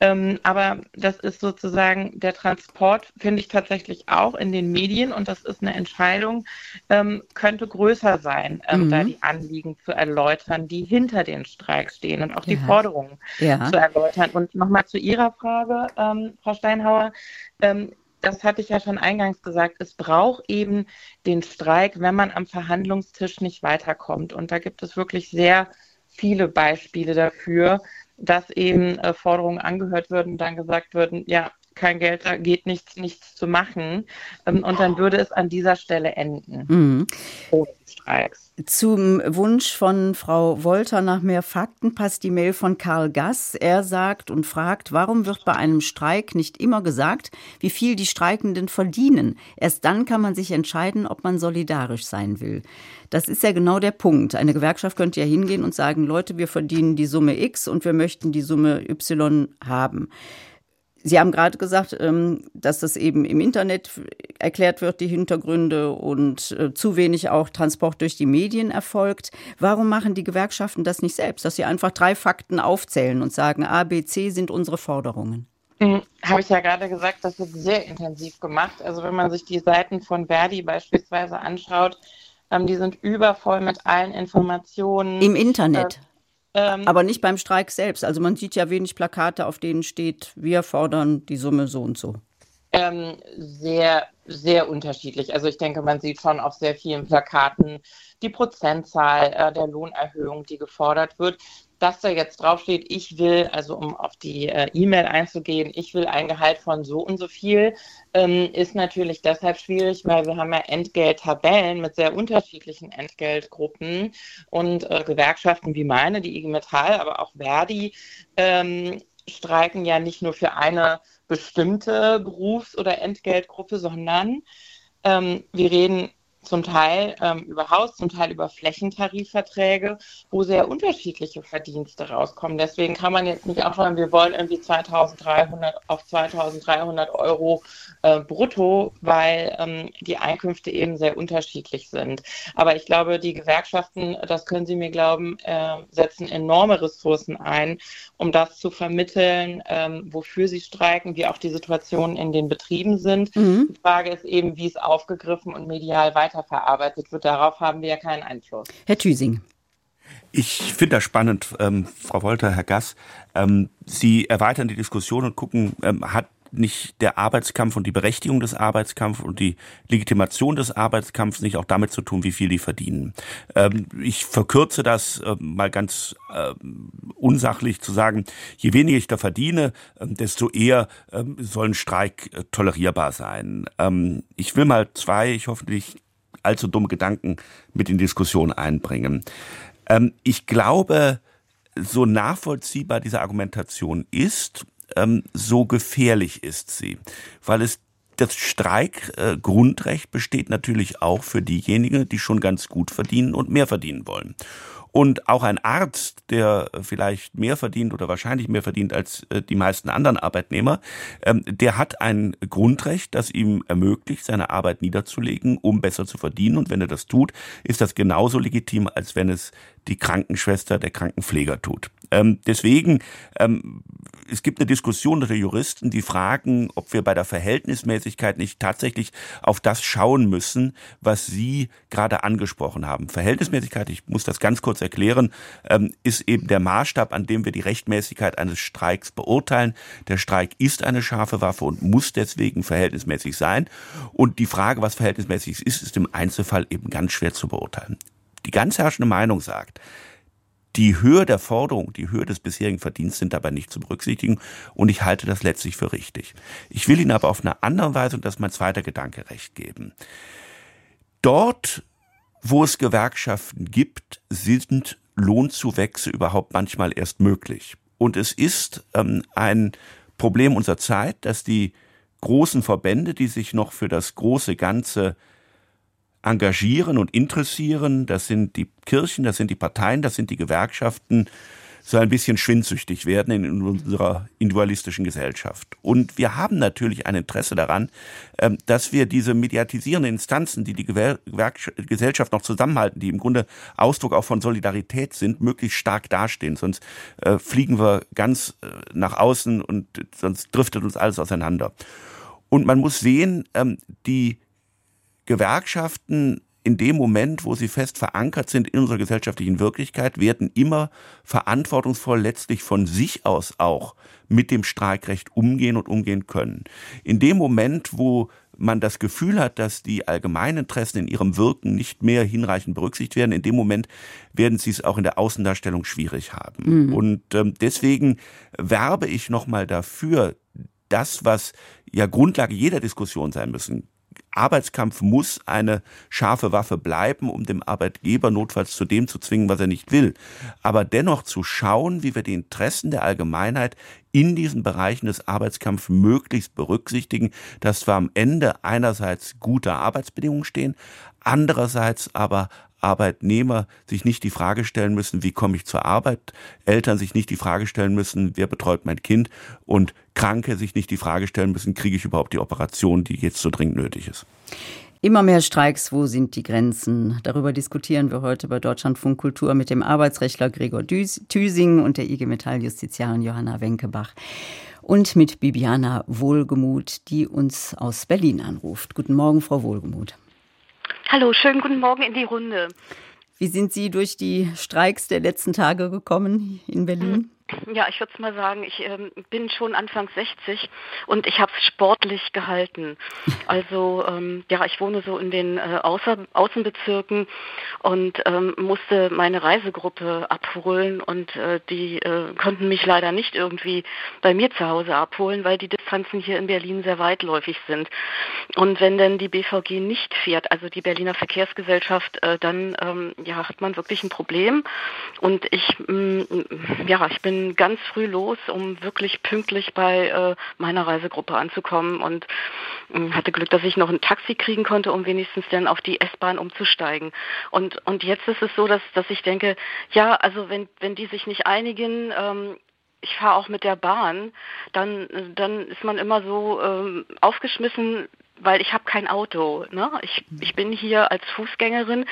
Ähm, aber das ist sozusagen der Transport, finde ich tatsächlich auch in den Medien und das ist eine Entscheidung, ähm, könnte größer sein, ähm, mhm. da die Anliegen zu erläutern, die hinter den Streiks stehen und auch ja. die Forderungen ja. zu erläutern. Und nochmal zu Ihrer Frage, ähm, Frau Steinhauer ähm, das hatte ich ja schon eingangs gesagt, es braucht eben den Streik, wenn man am Verhandlungstisch nicht weiterkommt. Und da gibt es wirklich sehr viele Beispiele dafür, dass eben äh, Forderungen angehört würden dann gesagt würden, ja, kein Geld, da geht nichts, nichts zu machen. Ähm, und dann würde es an dieser Stelle enden. Mhm. Ohne Streiks. Zum Wunsch von Frau Wolter nach mehr Fakten passt die Mail von Karl Gass. Er sagt und fragt, warum wird bei einem Streik nicht immer gesagt, wie viel die Streikenden verdienen? Erst dann kann man sich entscheiden, ob man solidarisch sein will. Das ist ja genau der Punkt. Eine Gewerkschaft könnte ja hingehen und sagen, Leute, wir verdienen die Summe X und wir möchten die Summe Y haben. Sie haben gerade gesagt, ähm, dass das eben im Internet erklärt wird, die Hintergründe und äh, zu wenig auch Transport durch die Medien erfolgt. Warum machen die Gewerkschaften das nicht selbst, dass sie einfach drei Fakten aufzählen und sagen, A, B, C sind unsere Forderungen? Hm, Habe ich ja gerade gesagt, das wird sehr intensiv gemacht. Also wenn man sich die Seiten von Verdi beispielsweise anschaut, ähm, die sind übervoll mit allen Informationen. Im Internet. Äh, ähm, Aber nicht beim Streik selbst. Also man sieht ja wenig Plakate, auf denen steht, wir fordern die Summe so und so. Ähm, sehr, sehr unterschiedlich. Also ich denke, man sieht schon auf sehr vielen Plakaten die Prozentzahl äh, der Lohnerhöhung, die gefordert wird dass da jetzt draufsteht, ich will, also um auf die äh, E-Mail einzugehen, ich will ein Gehalt von so und so viel, ähm, ist natürlich deshalb schwierig, weil wir haben ja Entgelttabellen mit sehr unterschiedlichen Entgeltgruppen und äh, Gewerkschaften wie meine, die IG Metall, aber auch Verdi, ähm, streiken ja nicht nur für eine bestimmte Berufs- oder Entgeltgruppe, sondern ähm, wir reden zum Teil ähm, über Haus, zum Teil über Flächentarifverträge, wo sehr unterschiedliche Verdienste rauskommen. Deswegen kann man jetzt nicht auch sagen, wir wollen irgendwie 2300 auf 2300 Euro äh, brutto, weil ähm, die Einkünfte eben sehr unterschiedlich sind. Aber ich glaube, die Gewerkschaften, das können Sie mir glauben, äh, setzen enorme Ressourcen ein, um das zu vermitteln, ähm, wofür sie streiken, wie auch die Situationen in den Betrieben sind. Mhm. Die Frage ist eben, wie es aufgegriffen und medial weiter weiterverarbeitet wird. Darauf haben wir ja keinen Einfluss. Herr Thüsing. Ich finde das spannend, ähm, Frau Wolter, Herr Gass. Ähm, Sie erweitern die Diskussion und gucken, ähm, hat nicht der Arbeitskampf und die Berechtigung des Arbeitskampfs und die Legitimation des Arbeitskampfs nicht auch damit zu tun, wie viel die verdienen. Ähm, ich verkürze das äh, mal ganz äh, unsachlich zu sagen, je weniger ich da verdiene, äh, desto eher ähm, soll ein Streik äh, tolerierbar sein. Ähm, ich will mal zwei, ich hoffe nicht allzu dumme Gedanken mit in Diskussion einbringen. Ähm, ich glaube, so nachvollziehbar diese Argumentation ist, ähm, so gefährlich ist sie, weil es das Streikgrundrecht besteht natürlich auch für diejenigen, die schon ganz gut verdienen und mehr verdienen wollen. Und auch ein Arzt, der vielleicht mehr verdient oder wahrscheinlich mehr verdient als äh, die meisten anderen Arbeitnehmer, ähm, der hat ein Grundrecht, das ihm ermöglicht, seine Arbeit niederzulegen, um besser zu verdienen. Und wenn er das tut, ist das genauso legitim, als wenn es die Krankenschwester, der Krankenpfleger tut. Ähm, deswegen, ähm, es gibt eine Diskussion unter Juristen, die fragen, ob wir bei der Verhältnismäßigkeit nicht tatsächlich auf das schauen müssen, was Sie gerade angesprochen haben. Verhältnismäßigkeit, ich muss das ganz kurz erklären, ähm, ist eben der Maßstab, an dem wir die Rechtmäßigkeit eines Streiks beurteilen. Der Streik ist eine scharfe Waffe und muss deswegen verhältnismäßig sein. Und die Frage, was verhältnismäßig ist, ist im Einzelfall eben ganz schwer zu beurteilen. Die ganz herrschende Meinung sagt, die Höhe der Forderung, die Höhe des bisherigen Verdienstes sind dabei nicht zu berücksichtigen und ich halte das letztlich für richtig. Ich will Ihnen aber auf eine andere Weise, und das ist mein zweiter Gedanke, recht geben. Dort, wo es Gewerkschaften gibt, sind Lohnzuwächse überhaupt manchmal erst möglich. Und es ist ähm, ein Problem unserer Zeit, dass die großen Verbände, die sich noch für das große Ganze engagieren und interessieren. Das sind die Kirchen, das sind die Parteien, das sind die Gewerkschaften, so ein bisschen schwindsüchtig werden in unserer individualistischen Gesellschaft. Und wir haben natürlich ein Interesse daran, ähm, dass wir diese mediatisierenden Instanzen, die die Gesellschaft noch zusammenhalten, die im Grunde Ausdruck auch von Solidarität sind, möglichst stark dastehen. Sonst äh, fliegen wir ganz äh, nach außen und sonst driftet uns alles auseinander. Und man muss sehen, ähm, die Gewerkschaften in dem Moment, wo sie fest verankert sind in unserer gesellschaftlichen Wirklichkeit, werden immer verantwortungsvoll letztlich von sich aus auch mit dem Streikrecht umgehen und umgehen können. In dem Moment, wo man das Gefühl hat, dass die allgemeinen Interessen in ihrem Wirken nicht mehr hinreichend berücksichtigt werden, in dem Moment werden sie es auch in der Außendarstellung schwierig haben. Mhm. Und ähm, deswegen werbe ich nochmal dafür, das, was ja Grundlage jeder Diskussion sein müssen, Arbeitskampf muss eine scharfe Waffe bleiben, um dem Arbeitgeber notfalls zu dem zu zwingen, was er nicht will. Aber dennoch zu schauen, wie wir die Interessen der Allgemeinheit in diesen Bereichen des Arbeitskampfs möglichst berücksichtigen, dass wir am Ende einerseits gute Arbeitsbedingungen stehen, andererseits aber Arbeitnehmer sich nicht die Frage stellen müssen, wie komme ich zur Arbeit, Eltern sich nicht die Frage stellen müssen, wer betreut mein Kind und Kranke sich nicht die Frage stellen müssen, kriege ich überhaupt die Operation, die jetzt so dringend nötig ist. Immer mehr Streiks, wo sind die Grenzen? Darüber diskutieren wir heute bei Deutschlandfunk Kultur mit dem Arbeitsrechtler Gregor Thüsing und der IG Metall Justiziarin Johanna Wenkebach und mit Bibiana Wohlgemuth, die uns aus Berlin anruft. Guten Morgen, Frau Wohlgemuth. Hallo, schönen guten Morgen in die Runde. Wie sind Sie durch die Streiks der letzten Tage gekommen in Berlin? Ja, ich würde mal sagen, ich ähm, bin schon Anfang 60 und ich habe es sportlich gehalten. Also ähm, ja, ich wohne so in den äh, Außer Außenbezirken und ähm, musste meine Reisegruppe abholen und äh, die äh, konnten mich leider nicht irgendwie bei mir zu Hause abholen, weil die Distanzen hier in Berlin sehr weitläufig sind. Und wenn denn die BVG nicht fährt, also die Berliner Verkehrsgesellschaft, äh, dann ähm, ja, hat man wirklich ein Problem. Und ich, mh, mm, ja, ich bin ganz früh los, um wirklich pünktlich bei äh, meiner Reisegruppe anzukommen und äh, hatte Glück, dass ich noch ein Taxi kriegen konnte, um wenigstens dann auf die S-Bahn umzusteigen. Und und jetzt ist es so, dass dass ich denke, ja, also wenn wenn die sich nicht einigen, ähm, ich fahre auch mit der Bahn, dann dann ist man immer so ähm, aufgeschmissen, weil ich habe kein Auto. Ne? Ich, ich bin hier als Fußgängerin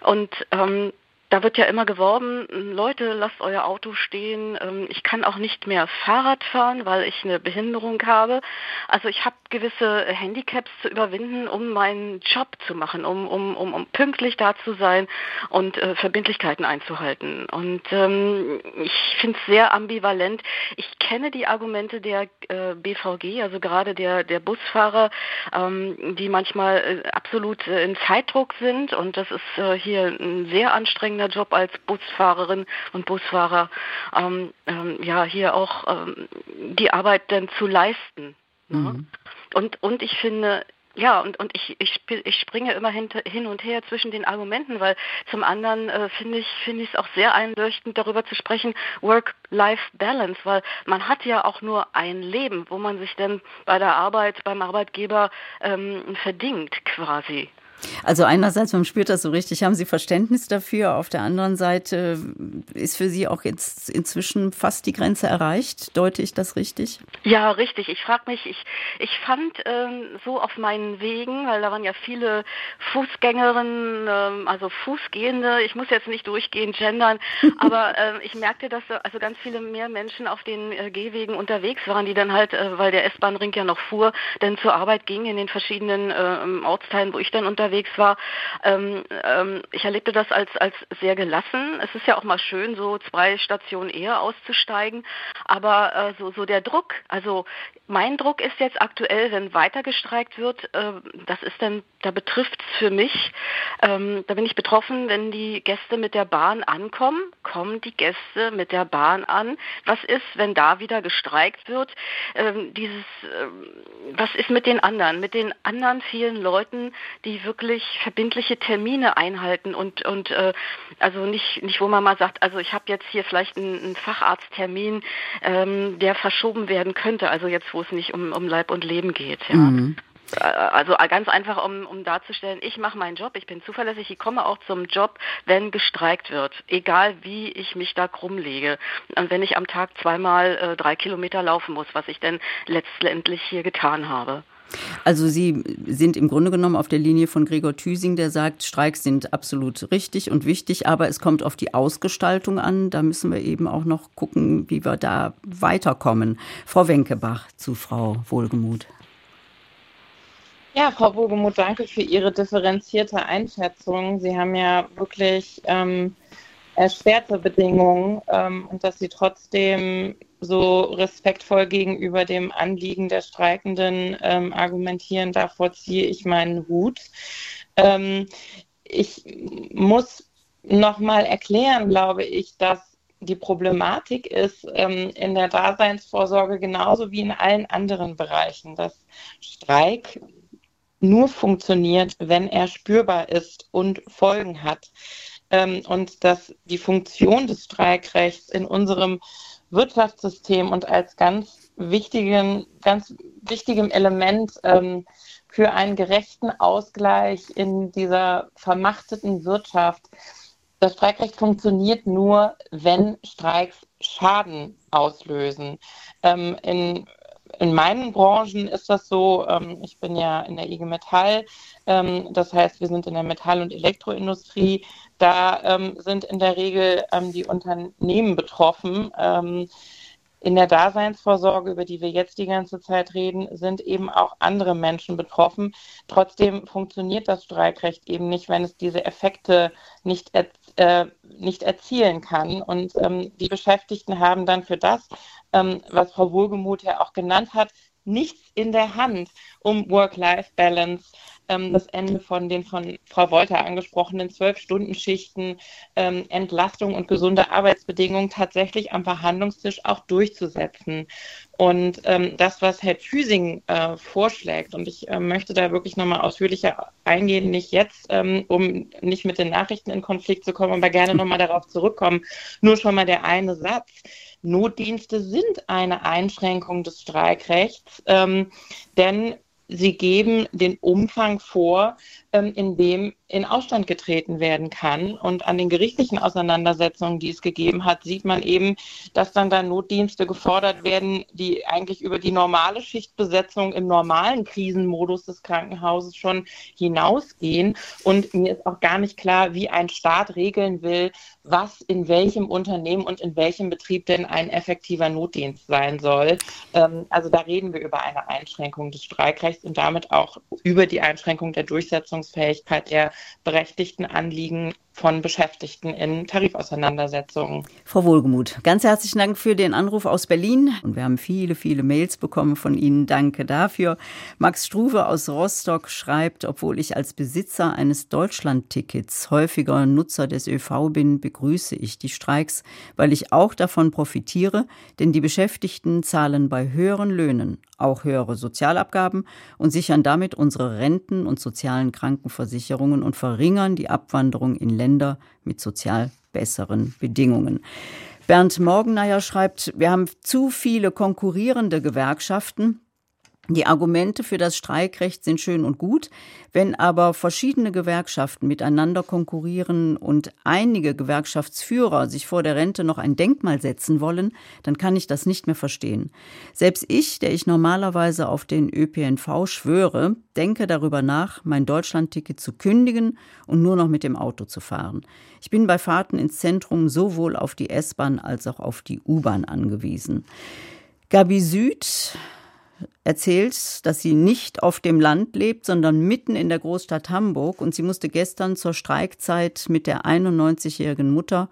und ähm, da wird ja immer geworben, Leute, lasst euer Auto stehen. Ähm, ich kann auch nicht mehr Fahrrad fahren, weil ich eine Behinderung habe. Also ich habe gewisse Handicaps zu überwinden, um meinen Job zu machen, um, um, um, um pünktlich da zu sein und äh, Verbindlichkeiten einzuhalten. Und ähm, ich finde es sehr ambivalent. Ich kenne die Argumente der äh, BVG, also gerade der, der Busfahrer, ähm, die manchmal äh, absolut äh, in Zeitdruck sind. Und das ist äh, hier ein sehr anstrengender anstrengender Job als Busfahrerin und Busfahrer, ähm, ähm, ja, hier auch ähm, die Arbeit dann zu leisten. Ne? Mhm. Und, und ich finde, ja, und, und ich, ich, ich springe immer hinter, hin und her zwischen den Argumenten, weil zum anderen äh, finde ich finde ich es auch sehr einleuchtend, darüber zu sprechen, Work-Life-Balance, weil man hat ja auch nur ein Leben, wo man sich dann bei der Arbeit, beim Arbeitgeber ähm, verdingt quasi. Also einerseits, man spürt das so richtig, haben Sie Verständnis dafür. Auf der anderen Seite ist für Sie auch jetzt inzwischen fast die Grenze erreicht. Deute ich das richtig? Ja, richtig. Ich frage mich, ich, ich fand ähm, so auf meinen Wegen, weil da waren ja viele Fußgängerinnen, ähm, also Fußgehende, ich muss jetzt nicht durchgehend gendern, aber äh, ich merkte, dass also ganz viele mehr Menschen auf den äh, Gehwegen unterwegs waren, die dann halt, äh, weil der S-Bahn-Ring ja noch fuhr, dann zur Arbeit gingen in den verschiedenen äh, Ortsteilen, wo ich dann unterwegs unterwegs war. Ähm, ähm, ich erlebte das als, als sehr gelassen. Es ist ja auch mal schön, so zwei Stationen eher auszusteigen. Aber äh, so, so der Druck, also mein Druck ist jetzt aktuell, wenn weiter gestreikt wird, äh, das ist dann, da betrifft es für mich, ähm, da bin ich betroffen, wenn die Gäste mit der Bahn ankommen, kommen die Gäste mit der Bahn an. Was ist, wenn da wieder gestreikt wird? Ähm, dieses, ähm, was ist mit den anderen, mit den anderen vielen Leuten, die wirklich wirklich verbindliche Termine einhalten und und äh, also nicht nicht wo man mal sagt, also ich habe jetzt hier vielleicht einen, einen Facharzttermin, ähm, der verschoben werden könnte, also jetzt wo es nicht um um Leib und Leben geht. Ja. Mhm. Äh, also ganz einfach, um, um darzustellen, ich mache meinen Job, ich bin zuverlässig, ich komme auch zum Job, wenn gestreikt wird, egal wie ich mich da krumm lege. Und wenn ich am Tag zweimal äh, drei Kilometer laufen muss, was ich denn letztendlich hier getan habe. Also Sie sind im Grunde genommen auf der Linie von Gregor Thüsing, der sagt, Streiks sind absolut richtig und wichtig, aber es kommt auf die Ausgestaltung an. Da müssen wir eben auch noch gucken, wie wir da weiterkommen. Frau Wenkebach zu Frau Wohlgemuth. Ja, Frau Wohlgemuth, danke für Ihre differenzierte Einschätzung. Sie haben ja wirklich ähm, erschwerte Bedingungen ähm, und dass Sie trotzdem so respektvoll gegenüber dem Anliegen der Streikenden ähm, argumentieren, davor ziehe ich meinen Hut. Ähm, ich muss nochmal erklären, glaube ich, dass die Problematik ist ähm, in der Daseinsvorsorge genauso wie in allen anderen Bereichen, dass Streik nur funktioniert, wenn er spürbar ist und Folgen hat. Ähm, und dass die Funktion des Streikrechts in unserem Wirtschaftssystem und als ganz wichtigen, ganz wichtigem Element ähm, für einen gerechten Ausgleich in dieser vermachteten Wirtschaft. Das Streikrecht funktioniert nur, wenn Streiks Schaden auslösen. Ähm, in in meinen Branchen ist das so, ähm, ich bin ja in der IG Metall, ähm, das heißt, wir sind in der Metall- und Elektroindustrie. Da ähm, sind in der Regel ähm, die Unternehmen betroffen. Ähm, in der Daseinsvorsorge, über die wir jetzt die ganze Zeit reden, sind eben auch andere Menschen betroffen. Trotzdem funktioniert das Streikrecht eben nicht, wenn es diese Effekte nicht, äh, nicht erzielen kann. Und ähm, die Beschäftigten haben dann für das, ähm, was Frau Wohlgemuth ja auch genannt hat, nichts in der Hand, um Work-Life-Balance ähm, das Ende von den von Frau Wolter angesprochenen Zwölf-Stunden-Schichten, ähm, Entlastung und gesunde Arbeitsbedingungen tatsächlich am Verhandlungstisch auch durchzusetzen. Und ähm, das, was Herr Thüsing äh, vorschlägt, und ich äh, möchte da wirklich nochmal ausführlicher eingehen, nicht jetzt, ähm, um nicht mit den Nachrichten in Konflikt zu kommen, aber gerne nochmal darauf zurückkommen. Nur schon mal der eine Satz. Notdienste sind eine Einschränkung des Streikrechts, ähm, denn sie geben den Umfang vor, in dem in Ausstand getreten werden kann. Und an den gerichtlichen Auseinandersetzungen, die es gegeben hat, sieht man eben, dass dann da Notdienste gefordert werden, die eigentlich über die normale Schichtbesetzung im normalen Krisenmodus des Krankenhauses schon hinausgehen. Und mir ist auch gar nicht klar, wie ein Staat regeln will, was in welchem Unternehmen und in welchem Betrieb denn ein effektiver Notdienst sein soll. Ähm, also da reden wir über eine Einschränkung des Streikrechts und damit auch über die Einschränkung der Durchsetzungsfähigkeit der berechtigten Anliegen von Beschäftigten in Tarifauseinandersetzungen. Frau Wohlgemuth, ganz herzlichen Dank für den Anruf aus Berlin. Und wir haben viele, viele Mails bekommen von Ihnen. Danke dafür. Max Struve aus Rostock schreibt, obwohl ich als Besitzer eines Deutschland-Tickets häufiger Nutzer des ÖV bin, begrüße ich die Streiks, weil ich auch davon profitiere, denn die Beschäftigten zahlen bei höheren Löhnen auch höhere Sozialabgaben und sichern damit unsere Renten und sozialen Krankenversicherungen und verringern die Abwanderung in Länder, Länder mit sozial besseren Bedingungen. Bernd Morgeneier schreibt, wir haben zu viele konkurrierende Gewerkschaften. Die Argumente für das Streikrecht sind schön und gut, wenn aber verschiedene Gewerkschaften miteinander konkurrieren und einige Gewerkschaftsführer sich vor der Rente noch ein Denkmal setzen wollen, dann kann ich das nicht mehr verstehen. Selbst ich, der ich normalerweise auf den ÖPNV schwöre, denke darüber nach, mein Deutschlandticket zu kündigen und nur noch mit dem Auto zu fahren. Ich bin bei Fahrten ins Zentrum sowohl auf die S-Bahn als auch auf die U-Bahn angewiesen. Gabi Süd erzählt, dass sie nicht auf dem Land lebt, sondern mitten in der Großstadt Hamburg. Und sie musste gestern zur Streikzeit mit der 91-jährigen Mutter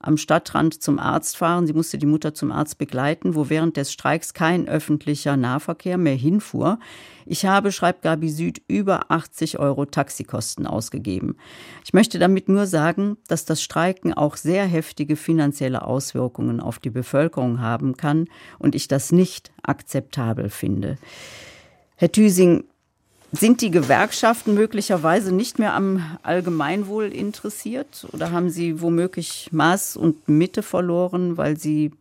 am Stadtrand zum Arzt fahren. Sie musste die Mutter zum Arzt begleiten, wo während des Streiks kein öffentlicher Nahverkehr mehr hinfuhr. Ich habe, schreibt Gabi Süd, über 80 Euro Taxikosten ausgegeben. Ich möchte damit nur sagen, dass das Streiken auch sehr heftige finanzielle Auswirkungen auf die Bevölkerung haben kann und ich das nicht akzeptabel finde. Herr Thüsing, sind die Gewerkschaften möglicherweise nicht mehr am Allgemeinwohl interessiert oder haben sie womöglich Maß und Mitte verloren, weil sie,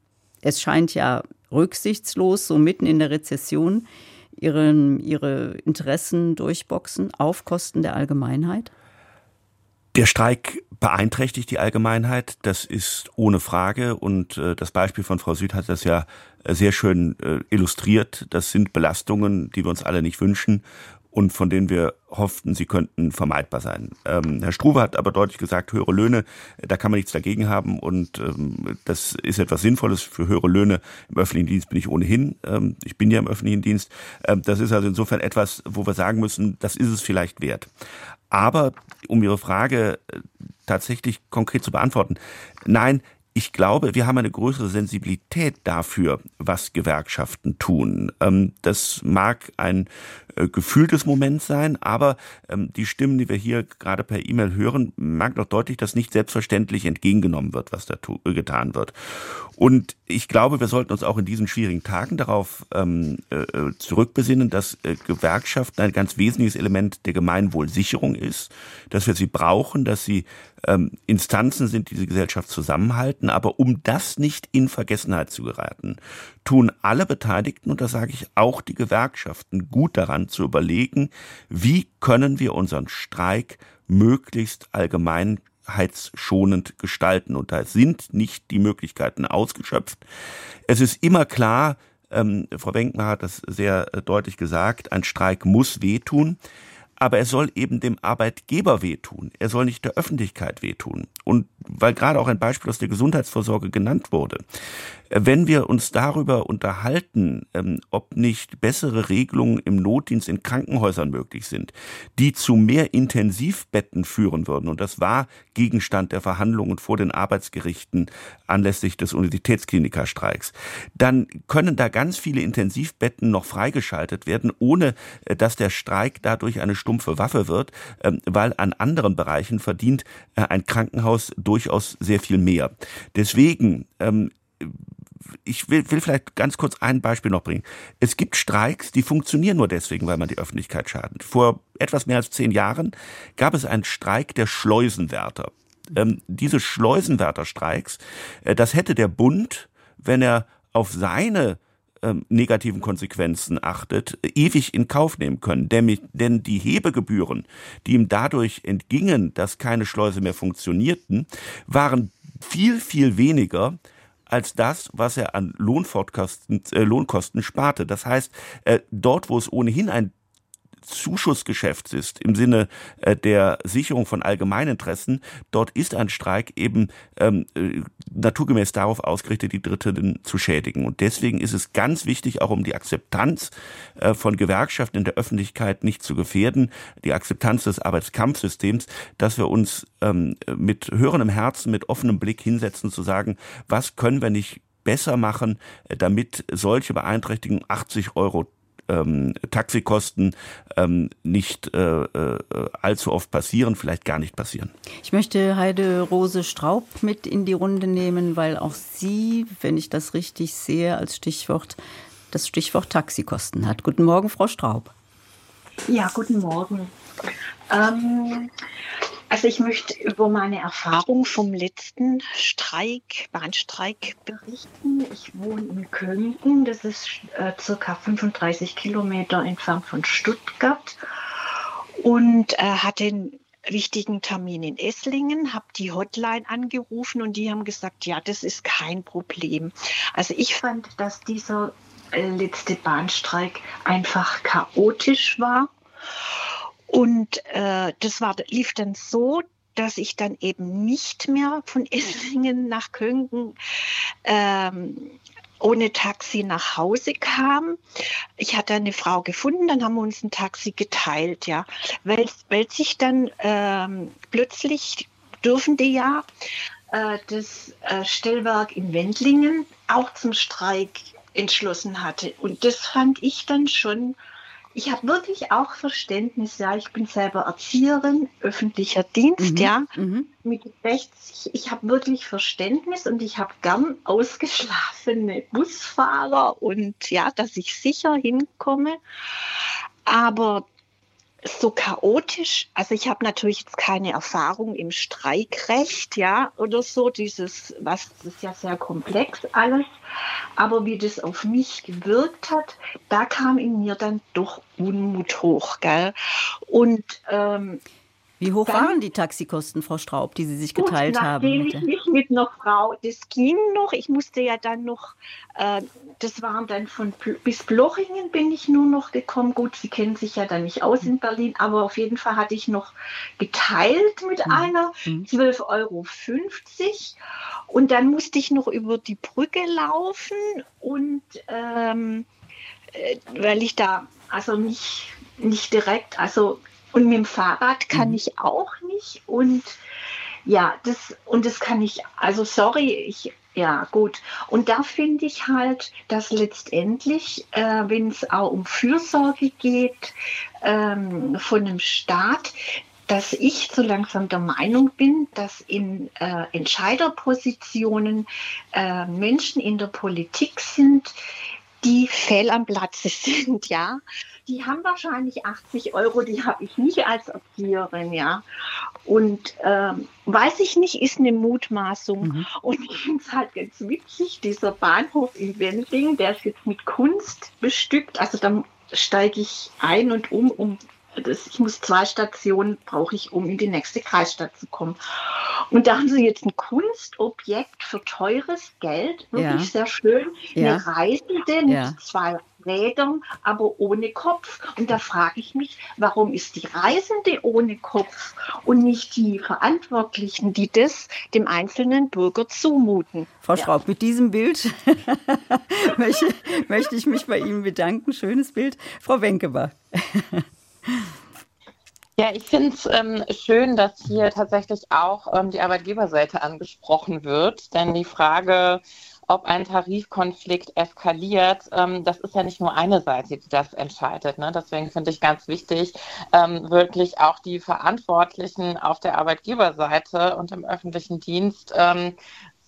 es scheint ja rücksichtslos, so mitten in der Rezession, ihren, ihre Interessen durchboxen auf Kosten der Allgemeinheit? Der Streik beeinträchtigt die Allgemeinheit, das ist ohne Frage. Und äh, das Beispiel von Frau Süd hat das ja sehr schön äh, illustriert. Das sind Belastungen, die wir uns alle nicht wünschen und von denen wir hofften, sie könnten vermeidbar sein. Ähm, Herr Struve hat aber deutlich gesagt, höhere Löhne, da kann man nichts dagegen haben und ähm, das ist etwas Sinnvolles für höhere Löhne. Im öffentlichen Dienst bin ich ohnehin, ähm, ich bin ja im öffentlichen Dienst. Ähm, das ist also insofern etwas, wo wir sagen müssen, das ist es vielleicht wert. Aber um Ihre Frage äh, tatsächlich konkret zu beantworten, nein, ich glaube, wir haben eine größere Sensibilität dafür, was Gewerkschaften tun. Ähm, das mag ein äh, gefühltes Moment sein, aber ähm, die Stimmen, die wir hier gerade per E-Mail hören, merkt doch deutlich, dass nicht selbstverständlich entgegengenommen wird, was da äh, getan wird. Und ich glaube, wir sollten uns auch in diesen schwierigen Tagen darauf ähm, äh, äh, zurückbesinnen, dass äh, Gewerkschaften ein ganz wesentliches Element der Gemeinwohlsicherung ist, dass wir sie brauchen, dass sie ähm, Instanzen sind, die die Gesellschaft zusammenhalten. Aber um das nicht in Vergessenheit zu geraten, tun alle Beteiligten, und da sage ich auch die Gewerkschaften, gut daran zu überlegen, wie können wir unseren Streik möglichst allgemeinheitsschonend gestalten. Und da sind nicht die Möglichkeiten ausgeschöpft. Es ist immer klar, ähm, Frau Wenkner hat das sehr deutlich gesagt, ein Streik muss wehtun aber er soll eben dem Arbeitgeber wehtun. Er soll nicht der Öffentlichkeit wehtun. Und weil gerade auch ein Beispiel aus der Gesundheitsvorsorge genannt wurde, wenn wir uns darüber unterhalten, ähm, ob nicht bessere Regelungen im Notdienst in Krankenhäusern möglich sind, die zu mehr Intensivbetten führen würden, und das war Gegenstand der Verhandlungen vor den Arbeitsgerichten anlässlich des Universitätsklinikerstreiks, dann können da ganz viele Intensivbetten noch freigeschaltet werden, ohne äh, dass der Streik dadurch eine stumpfe Waffe wird, ähm, weil an anderen Bereichen verdient äh, ein Krankenhaus durchaus sehr viel mehr. Deswegen ähm, ich will, vielleicht ganz kurz ein Beispiel noch bringen. Es gibt Streiks, die funktionieren nur deswegen, weil man die Öffentlichkeit schadet. Vor etwas mehr als zehn Jahren gab es einen Streik der Schleusenwärter. Ähm, diese Schleusenwärterstreiks, äh, das hätte der Bund, wenn er auf seine ähm, negativen Konsequenzen achtet, ewig in Kauf nehmen können. Denn, die Hebegebühren, die ihm dadurch entgingen, dass keine Schleuse mehr funktionierten, waren viel, viel weniger als das, was er an äh, Lohnkosten sparte. Das heißt, äh, dort, wo es ohnehin ein Zuschussgeschäft ist im Sinne äh, der Sicherung von Allgemeininteressen, dort ist ein Streik eben ähm, äh, naturgemäß darauf ausgerichtet, die Dritten zu schädigen. Und deswegen ist es ganz wichtig, auch um die Akzeptanz äh, von Gewerkschaften in der Öffentlichkeit nicht zu gefährden, die Akzeptanz des Arbeitskampfsystems, dass wir uns ähm, mit hörendem Herzen, mit offenem Blick hinsetzen, zu sagen, was können wir nicht besser machen, äh, damit solche Beeinträchtigungen 80 Euro ähm, Taxikosten ähm, nicht äh, äh, allzu oft passieren, vielleicht gar nicht passieren. Ich möchte Heide Rose Straub mit in die Runde nehmen, weil auch sie, wenn ich das richtig sehe, als Stichwort das Stichwort Taxikosten hat. Guten Morgen, Frau Straub. Ja, guten Morgen. Ähm, also ich möchte über meine Erfahrung vom letzten Streik, Bahnstreik berichten. Ich wohne in Köln, das ist äh, circa 35 Kilometer entfernt von Stuttgart und äh, hatte einen wichtigen Termin in Esslingen, habe die Hotline angerufen und die haben gesagt, ja, das ist kein Problem. Also ich fand, dass dieser äh, letzte Bahnstreik einfach chaotisch war und äh, das war, lief dann so, dass ich dann eben nicht mehr von Esslingen nach Köln ähm, ohne Taxi nach Hause kam. Ich hatte eine Frau gefunden, dann haben wir uns ein Taxi geteilt, ja, weil, weil sich dann ähm, plötzlich dürfen die ja äh, das äh, Stellwerk in Wendlingen auch zum Streik entschlossen hatte. Und das fand ich dann schon ich habe wirklich auch Verständnis, ja, ich bin selber Erzieherin, öffentlicher Dienst, mhm. ja, mhm. mit 60, ich habe wirklich Verständnis und ich habe gern ausgeschlafene Busfahrer und ja, dass ich sicher hinkomme. Aber so chaotisch. Also ich habe natürlich jetzt keine Erfahrung im Streikrecht, ja, oder so, dieses, was, das ist ja sehr komplex alles. Aber wie das auf mich gewirkt hat, da kam in mir dann doch Unmut hoch, gell. Und ähm, wie hoch dann, waren die Taxikosten, Frau Straub, die Sie sich geteilt gut, haben? Nachdem ich mich mit einer Frau, das ging noch, ich musste ja dann noch, äh, das waren dann von bis Blochingen bin ich nur noch gekommen. Gut, Sie kennen sich ja dann nicht aus in Berlin, aber auf jeden Fall hatte ich noch geteilt mit mhm. einer, 12,50 Euro. Und dann musste ich noch über die Brücke laufen und ähm, äh, weil ich da also nicht, nicht direkt, also und mit dem Fahrrad kann mhm. ich auch nicht. Und ja, das, und das kann ich, also sorry, ich, Ja, gut. Und da finde ich halt, dass letztendlich, äh, wenn es auch um Fürsorge geht ähm, von einem Staat, dass ich so langsam der Meinung bin, dass in äh, Entscheiderpositionen äh, Menschen in der Politik sind, die fehl am Platze sind, ja. Die haben wahrscheinlich 80 Euro, die habe ich nicht als Erzieherin, ja. Und ähm, weiß ich nicht, ist eine Mutmaßung. Mhm. Und ich finde es halt ganz witzig, dieser Bahnhof in Wendling, der ist jetzt mit Kunst bestückt. Also da steige ich ein und um, um das, ich muss zwei Stationen brauche ich, um in die nächste Kreisstadt zu kommen. Und da haben sie jetzt ein Kunstobjekt für teures Geld, wirklich ja. sehr schön, ja. eine Reisende mit ja. zwei Rädern, aber ohne Kopf. Und da frage ich mich, warum ist die Reisende ohne Kopf und nicht die Verantwortlichen, die das dem einzelnen Bürger zumuten? Frau Schraub, mit diesem Bild möchte, möchte ich mich bei Ihnen bedanken. Schönes Bild. Frau Wenkebach. Ja, ich finde es ähm, schön, dass hier tatsächlich auch ähm, die Arbeitgeberseite angesprochen wird, denn die Frage, ob ein Tarifkonflikt eskaliert, ähm, das ist ja nicht nur eine Seite, die das entscheidet. Ne? Deswegen finde ich ganz wichtig, ähm, wirklich auch die Verantwortlichen auf der Arbeitgeberseite und im öffentlichen Dienst ähm,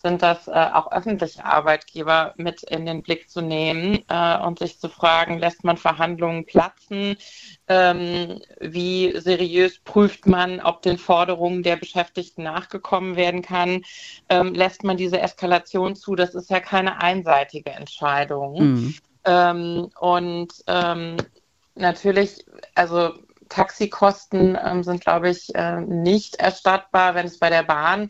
sind das äh, auch öffentliche Arbeitgeber mit in den Blick zu nehmen äh, und sich zu fragen, lässt man Verhandlungen platzen? Ähm, wie seriös prüft man, ob den Forderungen der Beschäftigten nachgekommen werden kann? Ähm, lässt man diese Eskalation zu? Das ist ja keine einseitige Entscheidung. Mhm. Ähm, und ähm, natürlich, also Taxikosten ähm, sind, glaube ich, äh, nicht erstattbar, wenn es bei der Bahn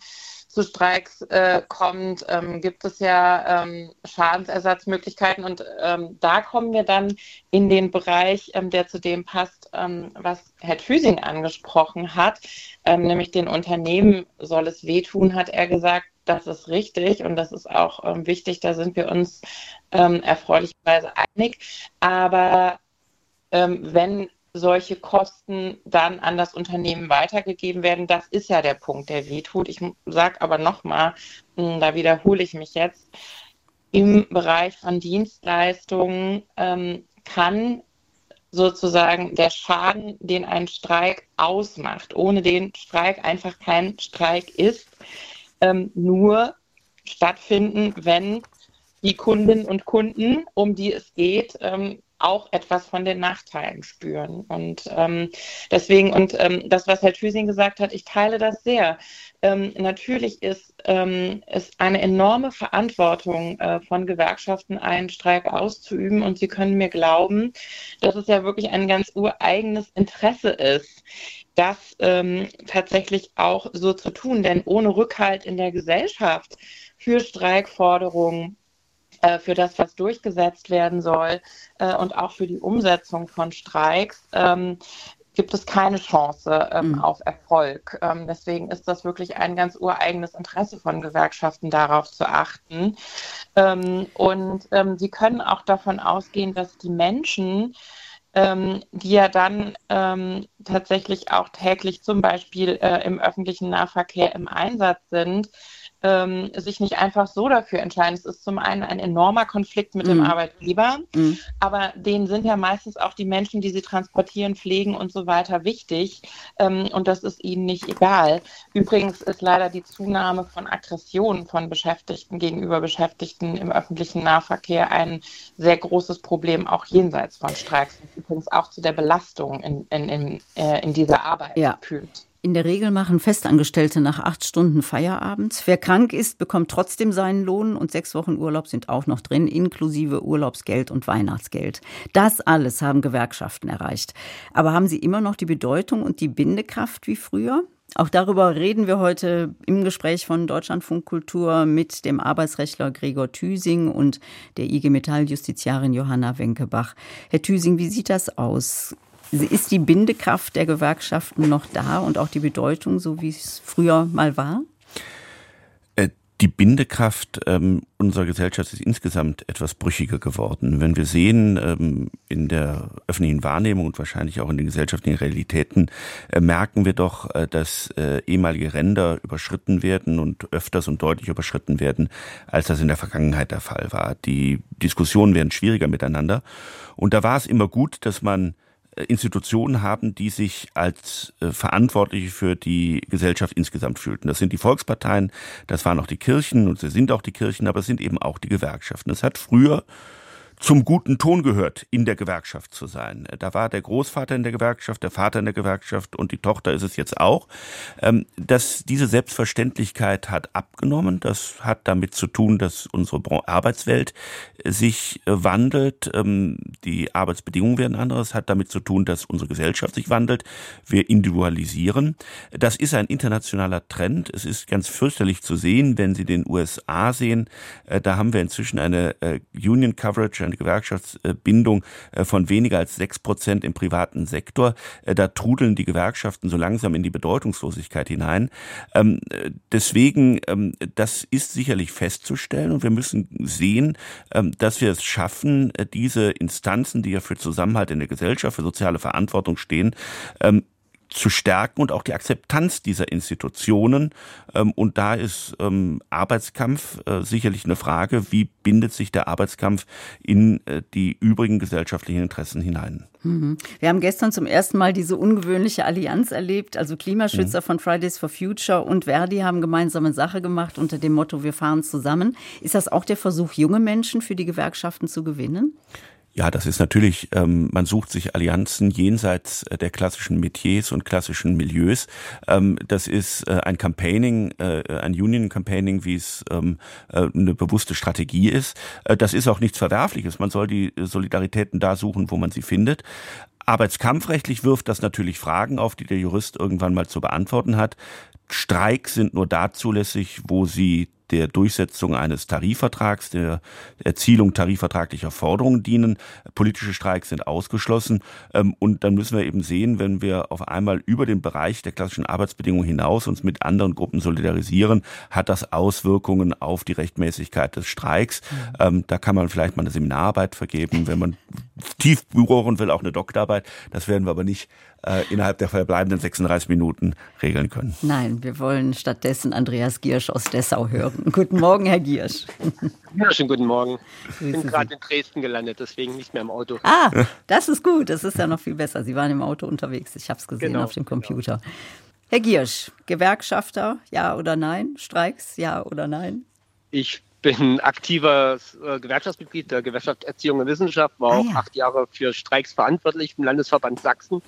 zu Streiks äh, kommt, ähm, gibt es ja ähm, Schadensersatzmöglichkeiten und ähm, da kommen wir dann in den Bereich, ähm, der zu dem passt, ähm, was Herr Thüsing angesprochen hat, nämlich den Unternehmen soll es wehtun, hat er gesagt. Das ist richtig und das ist auch wichtig, da sind wir uns erfreulicherweise einig. Aber wenn solche Kosten dann an das Unternehmen weitergegeben werden. Das ist ja der Punkt, der wehtut. Ich sage aber nochmal, hm, da wiederhole ich mich jetzt, im Bereich von Dienstleistungen ähm, kann sozusagen der Schaden, den ein Streik ausmacht, ohne den Streik einfach kein Streik ist, ähm, nur stattfinden, wenn die Kundinnen und Kunden, um die es geht, ähm, auch etwas von den Nachteilen spüren. Und ähm, deswegen, und ähm, das, was Herr Thüsing gesagt hat, ich teile das sehr. Ähm, natürlich ist ähm, es eine enorme Verantwortung äh, von Gewerkschaften, einen Streik auszuüben. Und Sie können mir glauben, dass es ja wirklich ein ganz ureigenes Interesse ist, das ähm, tatsächlich auch so zu tun. Denn ohne Rückhalt in der Gesellschaft für Streikforderungen äh, für das, was durchgesetzt werden soll äh, und auch für die Umsetzung von Streiks, ähm, gibt es keine Chance ähm, mhm. auf Erfolg. Ähm, deswegen ist das wirklich ein ganz ureigenes Interesse von Gewerkschaften, darauf zu achten. Ähm, und ähm, sie können auch davon ausgehen, dass die Menschen, ähm, die ja dann ähm, tatsächlich auch täglich zum Beispiel äh, im öffentlichen Nahverkehr im Einsatz sind, ähm, sich nicht einfach so dafür entscheiden. Es ist zum einen ein enormer Konflikt mit mm. dem mhm. Arbeitgeber, mm. aber denen sind ja meistens auch die Menschen, die sie transportieren, pflegen und so weiter wichtig. Ähm, und das ist ihnen nicht egal. Übrigens ist leider die Zunahme von Aggressionen von Beschäftigten gegenüber Beschäftigten im öffentlichen Nahverkehr ein sehr großes Problem, auch jenseits von Streiks. Übrigens auch zu der Belastung in, in, in, äh, in dieser Arbeit ja. führt. In der Regel machen Festangestellte nach acht Stunden Feierabend. Wer krank ist, bekommt trotzdem seinen Lohn und sechs Wochen Urlaub sind auch noch drin, inklusive Urlaubsgeld und Weihnachtsgeld. Das alles haben Gewerkschaften erreicht. Aber haben sie immer noch die Bedeutung und die Bindekraft wie früher? Auch darüber reden wir heute im Gespräch von Deutschlandfunk Kultur mit dem Arbeitsrechtler Gregor Thüsing und der IG Metall Justiziarin Johanna Wenkebach. Herr Thüsing, wie sieht das aus? Ist die Bindekraft der Gewerkschaften noch da und auch die Bedeutung, so wie es früher mal war? Äh, die Bindekraft ähm, unserer Gesellschaft ist insgesamt etwas brüchiger geworden. Wenn wir sehen, ähm, in der öffentlichen Wahrnehmung und wahrscheinlich auch in den gesellschaftlichen Realitäten, äh, merken wir doch, äh, dass äh, ehemalige Ränder überschritten werden und öfters und deutlich überschritten werden, als das in der Vergangenheit der Fall war. Die Diskussionen werden schwieriger miteinander. Und da war es immer gut, dass man Institutionen haben, die sich als äh, Verantwortliche für die Gesellschaft insgesamt fühlten. Das sind die Volksparteien, das waren auch die Kirchen und sie sind auch die Kirchen, aber es sind eben auch die Gewerkschaften. Es hat früher zum guten Ton gehört, in der Gewerkschaft zu sein. Da war der Großvater in der Gewerkschaft, der Vater in der Gewerkschaft und die Tochter ist es jetzt auch. Ähm, dass diese Selbstverständlichkeit hat abgenommen. Das hat damit zu tun, dass unsere Arbeitswelt sich äh, wandelt. Ähm, die Arbeitsbedingungen werden anderes. Hat damit zu tun, dass unsere Gesellschaft sich wandelt. Wir individualisieren. Das ist ein internationaler Trend. Es ist ganz fürchterlich zu sehen, wenn Sie den USA sehen. Äh, da haben wir inzwischen eine äh, Union Coverage, eine Gewerkschaftsbindung äh, von weniger als sechs Prozent im privaten Sektor. Äh, da trudeln die Gewerkschaften so langsam in die Bedeutungslosigkeit hinein. Ähm, äh, deswegen, ähm, das ist sicherlich festzustellen und wir müssen sehen, ähm, dass wir es schaffen, diese Instanzen, die ja für Zusammenhalt in der Gesellschaft, für soziale Verantwortung stehen, zu stärken und auch die Akzeptanz dieser Institutionen. Ähm, und da ist ähm, Arbeitskampf äh, sicherlich eine Frage, wie bindet sich der Arbeitskampf in äh, die übrigen gesellschaftlichen Interessen hinein. Mhm. Wir haben gestern zum ersten Mal diese ungewöhnliche Allianz erlebt. Also Klimaschützer mhm. von Fridays for Future und Verdi haben gemeinsame Sache gemacht unter dem Motto Wir fahren zusammen. Ist das auch der Versuch, junge Menschen für die Gewerkschaften zu gewinnen? Ja, das ist natürlich, ähm, man sucht sich Allianzen jenseits äh, der klassischen Metiers und klassischen Milieus. Ähm, das ist äh, ein Campaigning, äh, ein Union Campaigning, wie es ähm, äh, eine bewusste Strategie ist. Äh, das ist auch nichts Verwerfliches. Man soll die Solidaritäten da suchen, wo man sie findet. Arbeitskampfrechtlich wirft das natürlich Fragen auf, die der Jurist irgendwann mal zu beantworten hat. Streiks sind nur da zulässig, wo sie der Durchsetzung eines Tarifvertrags, der Erzielung tarifvertraglicher Forderungen dienen. Politische Streiks sind ausgeschlossen. Ähm, und dann müssen wir eben sehen, wenn wir auf einmal über den Bereich der klassischen Arbeitsbedingungen hinaus uns mit anderen Gruppen solidarisieren, hat das Auswirkungen auf die Rechtmäßigkeit des Streiks. Mhm. Da kann man vielleicht mal eine Seminararbeit vergeben, wenn man tief bohren will, auch eine Doktorarbeit. Das werden wir aber nicht äh, innerhalb der verbleibenden 36 Minuten regeln können. Nein, wir wollen stattdessen Andreas Giersch aus Dessau hören. Guten Morgen, Herr Giersch. Ja, schönen guten Morgen. Ich bin gerade in Dresden gelandet, deswegen nicht mehr im Auto. Ah, das ist gut. Das ist ja noch viel besser. Sie waren im Auto unterwegs. Ich habe es gesehen genau, auf dem Computer. Genau. Herr Giersch, Gewerkschafter, ja oder nein? Streiks, ja oder nein? Ich bin aktiver äh, Gewerkschaftsmitglied der Gewerkschaft Erziehung und Wissenschaft, war ah, auch ja. acht Jahre für Streiks verantwortlich im Landesverband Sachsen.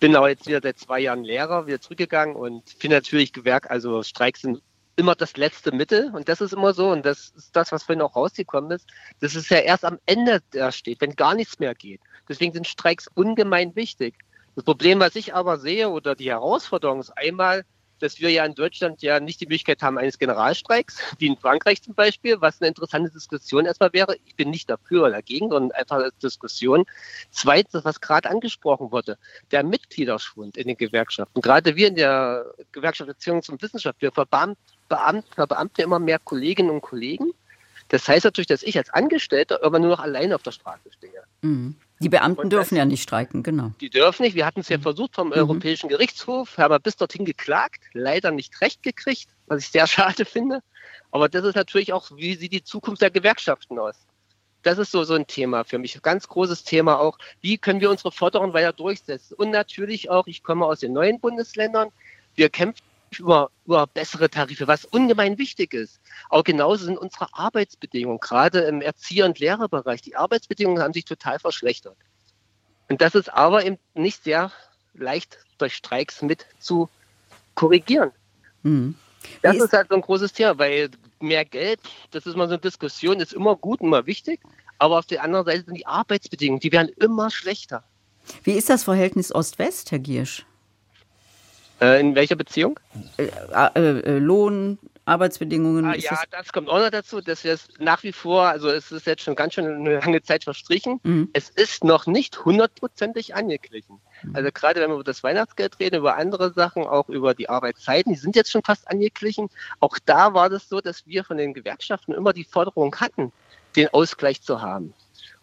Bin aber jetzt wieder seit zwei Jahren Lehrer, wieder zurückgegangen und finde natürlich Gewerk, also Streiks sind immer das letzte Mittel und das ist immer so und das ist das, was vorhin auch rausgekommen ist. Das ist ja erst am Ende da steht, wenn gar nichts mehr geht. Deswegen sind Streiks ungemein wichtig. Das Problem, was ich aber sehe oder die Herausforderung ist einmal, dass wir ja in Deutschland ja nicht die Möglichkeit haben eines Generalstreiks, wie in Frankreich zum Beispiel, was eine interessante Diskussion erstmal wäre. Ich bin nicht dafür oder dagegen, sondern einfach eine Diskussion. Zweitens, was gerade angesprochen wurde, der Mitgliederschwund in den Gewerkschaften. Gerade wir in der Gewerkschaft Erziehung zum Wissenschaft, wir verbeamt, verbeamte immer mehr Kolleginnen und Kollegen. Das heißt natürlich, dass ich als Angestellter aber nur noch alleine auf der Straße stehe. Mhm. Die Beamten dürfen ja nicht streiken, genau. Die dürfen nicht. Wir hatten es ja mhm. versucht vom mhm. Europäischen Gerichtshof, haben wir bis dorthin geklagt, leider nicht recht gekriegt, was ich sehr schade finde. Aber das ist natürlich auch, wie sieht die Zukunft der Gewerkschaften aus? Das ist so, so ein Thema für mich. Ganz großes Thema auch. Wie können wir unsere Forderungen weiter durchsetzen? Und natürlich auch, ich komme aus den neuen Bundesländern. Wir kämpfen über, über bessere Tarife, was ungemein wichtig ist. Auch genauso sind unsere Arbeitsbedingungen, gerade im Erzieher- und Lehrerbereich. Die Arbeitsbedingungen haben sich total verschlechtert. Und das ist aber eben nicht sehr leicht durch Streiks mit zu korrigieren. Mhm. Das ist, ist halt so ein großes Thema, weil mehr Geld, das ist mal so eine Diskussion, ist immer gut, immer wichtig. Aber auf der anderen Seite sind die Arbeitsbedingungen, die werden immer schlechter. Wie ist das Verhältnis Ost-West, Herr Giersch? Äh, in welcher Beziehung? Äh, äh, äh, Lohn, Arbeitsbedingungen? Ah, ja, das kommt auch noch dazu, dass wir es nach wie vor, also es ist jetzt schon ganz schön eine lange Zeit verstrichen, mhm. es ist noch nicht hundertprozentig angeglichen. Mhm. Also gerade wenn wir über das Weihnachtsgeld reden, über andere Sachen, auch über die Arbeitszeiten, die sind jetzt schon fast angeglichen. Auch da war das so, dass wir von den Gewerkschaften immer die Forderung hatten, den Ausgleich zu haben.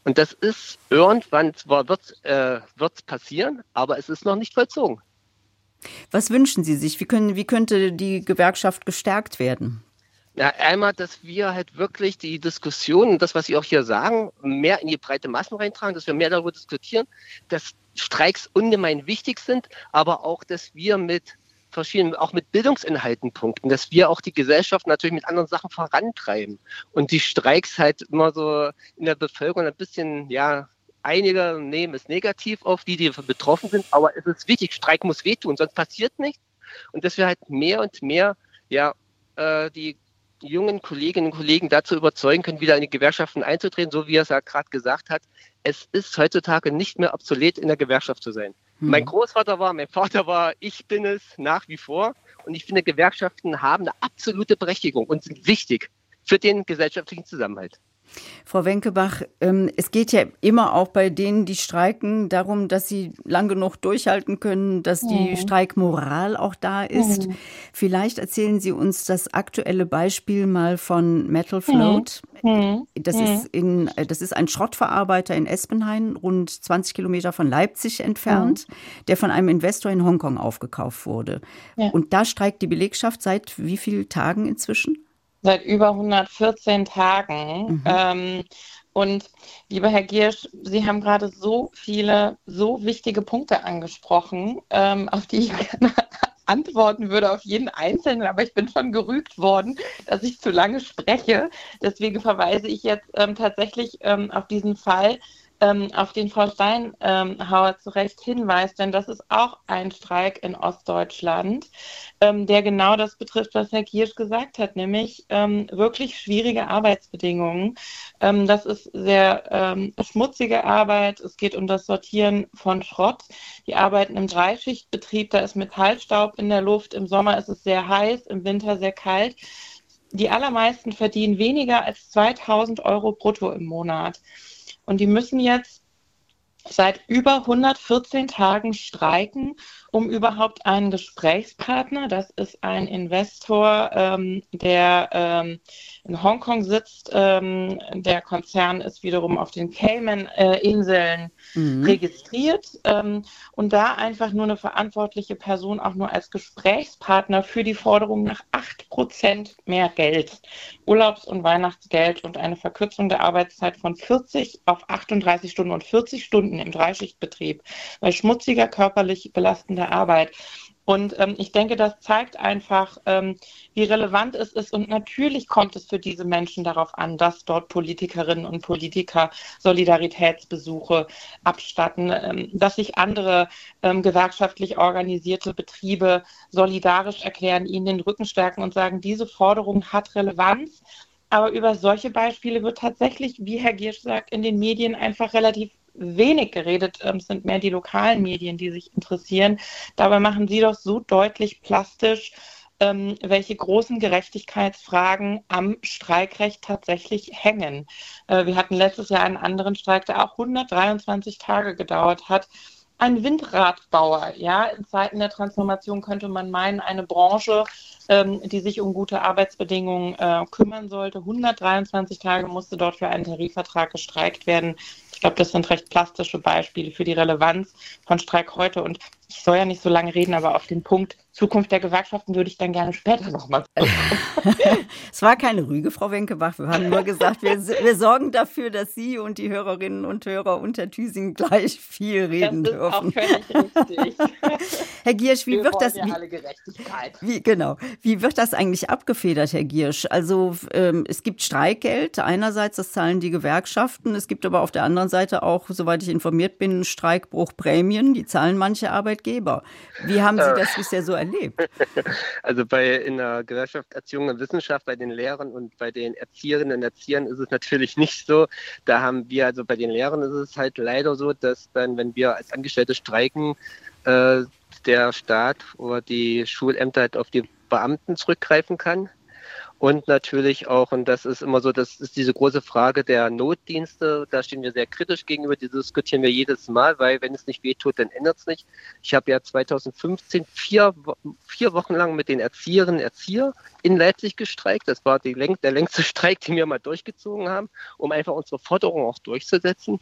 Und das ist irgendwann zwar wird äh, passieren, aber es ist noch nicht vollzogen. Was wünschen Sie sich? Wie, können, wie könnte die Gewerkschaft gestärkt werden? Ja, einmal, dass wir halt wirklich die Diskussion, das, was Sie auch hier sagen, mehr in die breite Massen reintragen, dass wir mehr darüber diskutieren, dass Streiks ungemein wichtig sind, aber auch, dass wir mit verschiedenen, auch mit Bildungsinhalten punkten, dass wir auch die Gesellschaft natürlich mit anderen Sachen vorantreiben und die Streiks halt immer so in der Bevölkerung ein bisschen, ja, einige nehmen es negativ auf, die, die betroffen sind, aber es ist wichtig, Streik muss wehtun, sonst passiert nichts. Und dass wir halt mehr und mehr, ja, äh, die jungen Kolleginnen und Kollegen dazu überzeugen können, wieder in die Gewerkschaften einzutreten, so wie er es ja gerade gesagt hat. Es ist heutzutage nicht mehr obsolet, in der Gewerkschaft zu sein. Mhm. Mein Großvater war, mein Vater war, ich bin es nach wie vor. Und ich finde, Gewerkschaften haben eine absolute Berechtigung und sind wichtig für den gesellschaftlichen Zusammenhalt. Frau Wenkebach, ähm, es geht ja immer auch bei denen, die streiken, darum, dass sie lang genug durchhalten können, dass die mhm. Streikmoral auch da ist. Mhm. Vielleicht erzählen Sie uns das aktuelle Beispiel mal von Metal Float. Mhm. Das, mhm. ist in, äh, das ist ein Schrottverarbeiter in Espenhain, rund 20 Kilometer von Leipzig entfernt, der von einem Investor in Hongkong aufgekauft wurde. Und da streikt die Belegschaft seit wie vielen Tagen inzwischen? Seit über 114 Tagen. Mhm. Ähm, und lieber Herr Giersch, Sie haben gerade so viele, so wichtige Punkte angesprochen, ähm, auf die ich gerne antworten würde auf jeden Einzelnen, aber ich bin schon gerügt worden, dass ich zu lange spreche. Deswegen verweise ich jetzt ähm, tatsächlich ähm, auf diesen Fall ähm, auf den Frau Steinhauer ähm, zu Recht hinweist, denn das ist auch ein Streik in Ostdeutschland, ähm, der genau das betrifft, was Herr Giersch gesagt hat, nämlich ähm, wirklich schwierige Arbeitsbedingungen. Ähm, das ist sehr ähm, schmutzige Arbeit. Es geht um das Sortieren von Schrott. Die arbeiten im Dreischichtbetrieb, da ist Metallstaub in der Luft. Im Sommer ist es sehr heiß, im Winter sehr kalt. Die allermeisten verdienen weniger als 2000 Euro brutto im Monat. Und die müssen jetzt seit über 114 Tagen streiken, um überhaupt einen Gesprächspartner, das ist ein Investor, ähm, der ähm, in Hongkong sitzt. Ähm, der Konzern ist wiederum auf den Cayman-Inseln mhm. registriert ähm, und da einfach nur eine verantwortliche Person auch nur als Gesprächspartner für die Forderung nach 8% mehr Geld, Urlaubs- und Weihnachtsgeld und eine Verkürzung der Arbeitszeit von 40 auf 38 Stunden und 40 Stunden im Dreischichtbetrieb bei schmutziger, körperlich belastender Arbeit. Und ähm, ich denke, das zeigt einfach, ähm, wie relevant es ist. Und natürlich kommt es für diese Menschen darauf an, dass dort Politikerinnen und Politiker Solidaritätsbesuche abstatten, ähm, dass sich andere ähm, gewerkschaftlich organisierte Betriebe solidarisch erklären, ihnen den Rücken stärken und sagen, diese Forderung hat Relevanz. Aber über solche Beispiele wird tatsächlich, wie Herr Giersch sagt, in den Medien einfach relativ wenig geredet. Es sind mehr die lokalen Medien, die sich interessieren. Dabei machen Sie doch so deutlich plastisch, ähm, welche großen Gerechtigkeitsfragen am Streikrecht tatsächlich hängen. Äh, wir hatten letztes Jahr einen anderen Streik, der auch 123 Tage gedauert hat. Ein Windradbauer, ja, in Zeiten der Transformation könnte man meinen, eine Branche, ähm, die sich um gute Arbeitsbedingungen äh, kümmern sollte. 123 Tage musste dort für einen Tarifvertrag gestreikt werden. Ich glaube, das sind recht plastische Beispiele für die Relevanz von Streik heute. Und ich soll ja nicht so lange reden, aber auf den Punkt Zukunft der Gewerkschaften würde ich dann gerne später nochmal. es war keine Rüge, Frau Wenkebach. Wir haben nur gesagt, wir, wir, sorgen dafür, dass Sie und die Hörerinnen und Hörer unter Thüsingen gleich viel reden das ist dürfen. Auch völlig richtig. Herr Giersch, wie wir wird das? Wie, alle Gerechtigkeit. Wie, genau. Wie wird das eigentlich abgefedert, Herr Giersch? Also ähm, es gibt Streikgeld. Einerseits, das zahlen die Gewerkschaften. Es gibt aber auf der anderen Seite auch, soweit ich informiert bin, Streikbruchprämien. Die zahlen manche Arbeitgeber. Wie haben Sie äh. das bisher so erlebt? Also bei in der Gewerkschaft Erziehung und Wissenschaft, bei den Lehrern und bei den Erzieherinnen und Erziehern ist es natürlich nicht so. Da haben wir, also bei den Lehrern ist es halt leider so, dass dann, wenn wir als Angestellte streiken, äh, der Staat oder die Schulämter halt auf die Beamten zurückgreifen kann. und natürlich auch, und das ist immer so, das ist diese große Frage der Notdienste, da stehen wir sehr kritisch gegenüber, die diskutieren wir jedes Mal, weil wenn es nicht wehtut, dann ändert es nicht. Ich habe ja 2015 vier, vier Wochen lang mit den Erzieherinnen Erzieher in Leipzig gestreikt. Das war die, der längste Streik, den wir mal durchgezogen haben, um einfach unsere Forderungen auch durchzusetzen.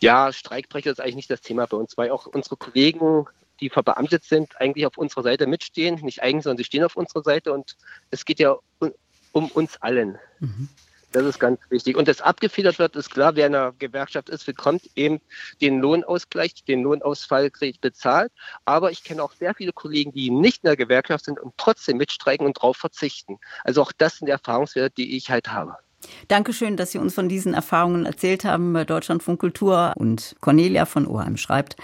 Ja, Streikbrecher ist eigentlich nicht das Thema bei uns, weil auch unsere Kollegen die verbeamtet sind, eigentlich auf unserer Seite mitstehen. Nicht eigentlich, sondern sie stehen auf unserer Seite und es geht ja um uns allen. Mhm. Das ist ganz wichtig. Und das abgefedert wird, ist klar, wer in einer Gewerkschaft ist, bekommt eben den Lohnausgleich, den Lohnausfall bezahlt. Aber ich kenne auch sehr viele Kollegen, die nicht in der Gewerkschaft sind und trotzdem mitstreiken und darauf verzichten. Also auch das sind die Erfahrungswerte, die ich halt habe. Dankeschön, dass Sie uns von diesen Erfahrungen erzählt haben bei Deutschlandfunk Kultur. Und Cornelia von Oheim schreibt,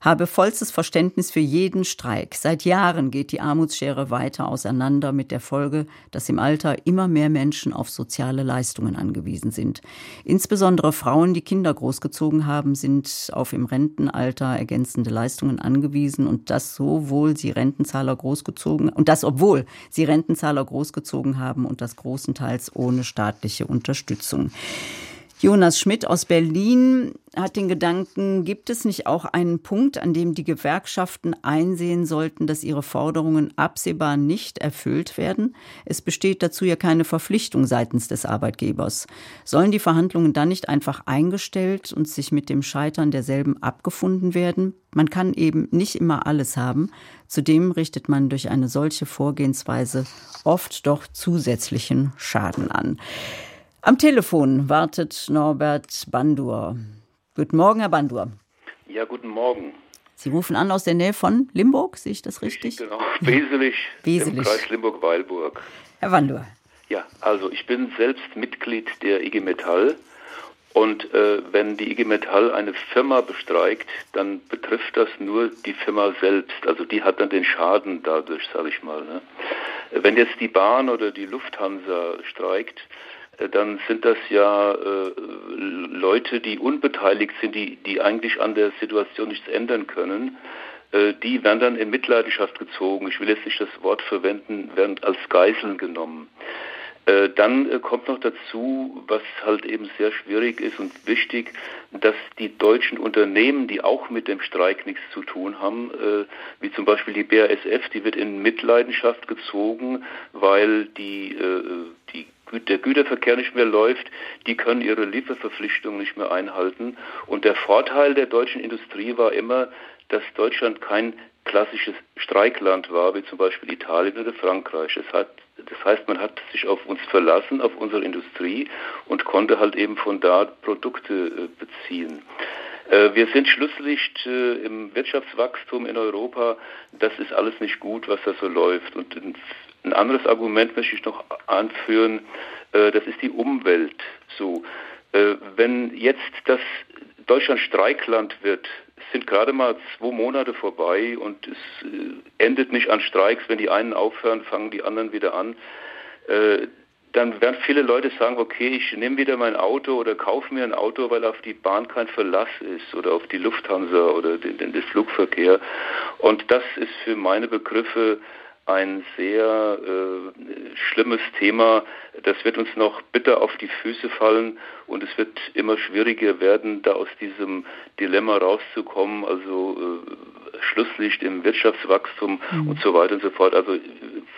habe vollstes Verständnis für jeden Streik. Seit Jahren geht die Armutsschere weiter auseinander mit der Folge, dass im Alter immer mehr Menschen auf soziale Leistungen angewiesen sind. Insbesondere Frauen, die Kinder großgezogen haben, sind auf im Rentenalter ergänzende Leistungen angewiesen und das sowohl sie Rentenzahler großgezogen und das obwohl sie Rentenzahler großgezogen haben und das großenteils ohne staatliche Unterstützung. Jonas Schmidt aus Berlin hat den Gedanken, gibt es nicht auch einen Punkt, an dem die Gewerkschaften einsehen sollten, dass ihre Forderungen absehbar nicht erfüllt werden? Es besteht dazu ja keine Verpflichtung seitens des Arbeitgebers. Sollen die Verhandlungen dann nicht einfach eingestellt und sich mit dem Scheitern derselben abgefunden werden? Man kann eben nicht immer alles haben. Zudem richtet man durch eine solche Vorgehensweise oft doch zusätzlichen Schaden an. Am Telefon wartet Norbert Bandur. Guten Morgen, Herr Bandur. Ja, guten Morgen. Sie rufen an aus der Nähe von Limburg, sehe ich das richtig? Genau, Weselig, Weselig. im Kreis Limburg-Weilburg. Herr Bandur. Ja, also ich bin selbst Mitglied der IG Metall und äh, wenn die IG Metall eine Firma bestreikt, dann betrifft das nur die Firma selbst. Also die hat dann den Schaden dadurch, sage ich mal. Ne? Wenn jetzt die Bahn oder die Lufthansa streikt, dann sind das ja äh, Leute, die unbeteiligt sind, die, die eigentlich an der Situation nichts ändern können. Äh, die werden dann in Mitleidenschaft gezogen. Ich will jetzt nicht das Wort verwenden, werden als Geiseln genommen. Äh, dann äh, kommt noch dazu, was halt eben sehr schwierig ist und wichtig, dass die deutschen Unternehmen, die auch mit dem Streik nichts zu tun haben, äh, wie zum Beispiel die BASF, die wird in Mitleidenschaft gezogen, weil die, die der Güterverkehr nicht mehr läuft, die können ihre Lieferverpflichtungen nicht mehr einhalten. Und der Vorteil der deutschen Industrie war immer, dass Deutschland kein klassisches Streikland war, wie zum Beispiel Italien oder Frankreich. Das, hat, das heißt, man hat sich auf uns verlassen, auf unsere Industrie und konnte halt eben von da Produkte äh, beziehen. Äh, wir sind Schlusslicht äh, im Wirtschaftswachstum in Europa. Das ist alles nicht gut, was da so läuft. Und ein anderes Argument möchte ich noch anführen, das ist die Umwelt. So, wenn jetzt das Deutschland Streikland wird, sind gerade mal zwei Monate vorbei und es äh, endet nicht an Streiks. Wenn die einen aufhören, fangen die anderen wieder an. Dann werden viele Leute sagen, okay, ich nehme wieder mein Auto oder kaufe mir ein Auto, weil auf die Bahn kein Verlass ist oder auf die Lufthansa oder den, den, den Flugverkehr. Und das ist für meine Begriffe ein sehr äh, schlimmes Thema. Das wird uns noch bitter auf die Füße fallen und es wird immer schwieriger werden, da aus diesem Dilemma rauszukommen. Also äh, Schlusslicht im Wirtschaftswachstum mhm. und so weiter und so fort. Also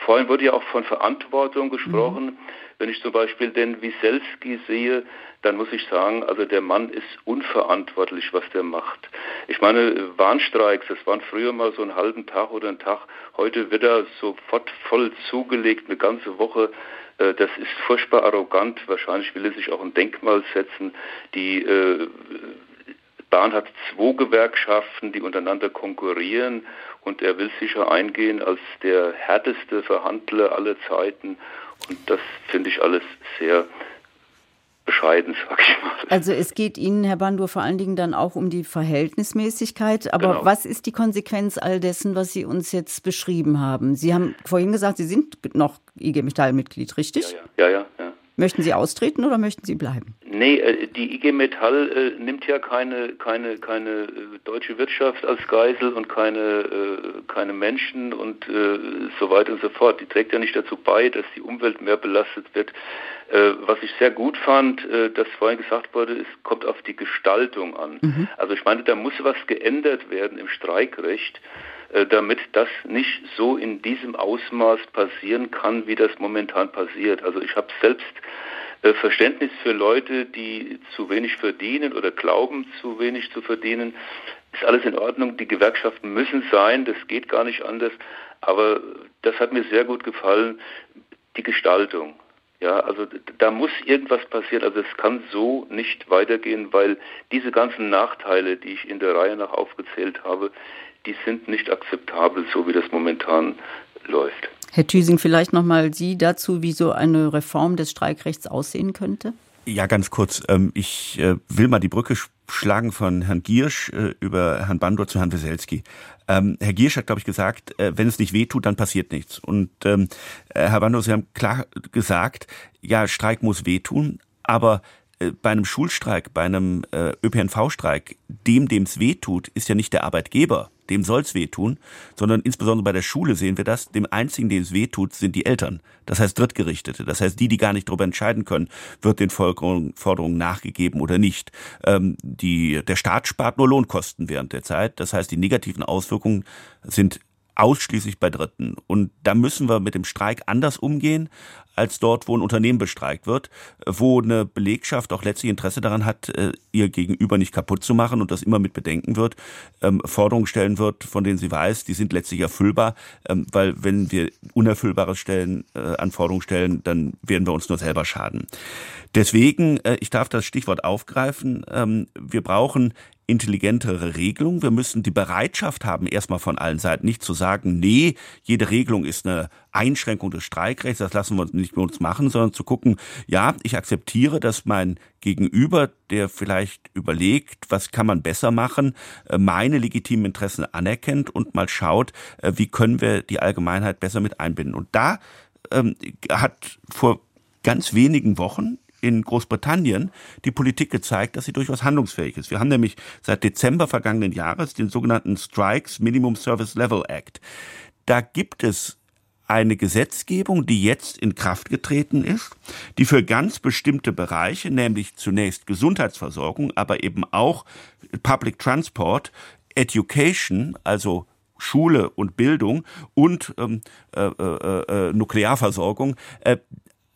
vorhin wurde ja auch von Verantwortung gesprochen. Mhm. Wenn ich zum Beispiel den Wieselski sehe, dann muss ich sagen, also der Mann ist unverantwortlich, was der macht. Ich meine, Warnstreiks, das waren früher mal so einen halben Tag oder einen Tag. Heute wird er sofort voll zugelegt, eine ganze Woche. Äh, das ist furchtbar arrogant. Wahrscheinlich will er sich auch ein Denkmal setzen. Die äh, Bahn hat zwei Gewerkschaften, die untereinander konkurrieren und er will sicher eingehen als der härteste Verhandler aller Zeiten und das finde ich alles sehr bescheiden, sag ich mal. Also es geht Ihnen, Herr Bandur, vor allen Dingen dann auch um die Verhältnismäßigkeit. Aber genau. was ist die Konsequenz all dessen, was Sie uns jetzt beschrieben haben? Sie haben vorhin gesagt, Sie sind noch IG Metall-Mitglied, richtig? Ja, ja, ja. ja. Möchten Sie austreten oder möchten Sie bleiben? Nee, äh, die IG Metall äh, nimmt ja keine, keine, keine äh, deutsche Wirtschaft als Geisel und keine, keine Menschen und so weiter und so fort. Die trägt ja nicht dazu bei, dass die Umwelt mehr belastet wird. Was ich sehr gut fand, dass vorhin gesagt wurde, es kommt auf die Gestaltung an. Mhm. Also ich meine, da muss was geändert werden im Streikrecht damit das nicht so in diesem Ausmaß passieren kann, wie das momentan passiert. Also ich habe selbst äh, Verständnis für Leute, die zu wenig verdienen oder glauben, zu wenig zu verdienen, ist alles in Ordnung. Die Gewerkschaften müssen sein, das geht gar nicht anders. Aber das hat mir sehr gut gefallen, die Gestaltung. Ja, also da muss irgendwas passieren. Also es kann so nicht weitergehen, weil diese ganzen Nachteile, die ich in der Reihe nach aufgezählt habe, die sind nicht akzeptabel, so wie das momentan läuft. Herr Thüsing, vielleicht nochmal Sie dazu, wie so eine Reform des Streikrechts aussehen könnte? Ja, ganz kurz. Ähm, ich äh, will mal die Brücke schlagen von Herrn Giersch äh, über Herrn Bandor zu Herrn Weselski. Ähm, Herr Giersch hat, glaube ich, gesagt, äh, wenn es nicht wehtut, dann passiert nichts. Und ähm, Herr Bandor, Sie haben klar gesagt, ja, Streik muss wehtun, aber bei einem Schulstreik, bei einem ÖPNV-Streik, dem, dem es wehtut, ist ja nicht der Arbeitgeber, dem soll's wehtun, sondern insbesondere bei der Schule sehen wir das, dem einzigen, dem es wehtut, sind die Eltern. Das heißt Drittgerichtete. Das heißt, die, die gar nicht darüber entscheiden können, wird den Forderungen nachgegeben oder nicht. Ähm, die, der Staat spart nur Lohnkosten während der Zeit. Das heißt, die negativen Auswirkungen sind ausschließlich bei Dritten. Und da müssen wir mit dem Streik anders umgehen als dort, wo ein Unternehmen bestreikt wird, wo eine Belegschaft auch letztlich Interesse daran hat, äh, ihr Gegenüber nicht kaputt zu machen und das immer mit bedenken wird, ähm, Forderungen stellen wird, von denen sie weiß, die sind letztlich erfüllbar, ähm, weil wenn wir unerfüllbare Stellen, äh, Anforderungen stellen, dann werden wir uns nur selber schaden. Deswegen, äh, ich darf das Stichwort aufgreifen, ähm, wir brauchen intelligentere Regelung. Wir müssen die Bereitschaft haben, erstmal von allen Seiten nicht zu sagen, nee, jede Regelung ist eine Einschränkung des Streikrechts, das lassen wir nicht mit uns machen, sondern zu gucken, ja, ich akzeptiere, dass mein Gegenüber, der vielleicht überlegt, was kann man besser machen, äh, meine legitimen Interessen anerkennt und mal schaut, äh, wie können wir die Allgemeinheit besser mit einbinden. Und da ähm, hat vor ganz wenigen Wochen in Großbritannien die Politik gezeigt, dass sie durchaus handlungsfähig ist. Wir haben nämlich seit Dezember vergangenen Jahres den sogenannten Strikes Minimum Service Level Act. Da gibt es eine Gesetzgebung, die jetzt in Kraft getreten ist, die für ganz bestimmte Bereiche, nämlich zunächst Gesundheitsversorgung, aber eben auch Public Transport, Education, also Schule und Bildung und ähm, äh, äh, äh, Nuklearversorgung, äh,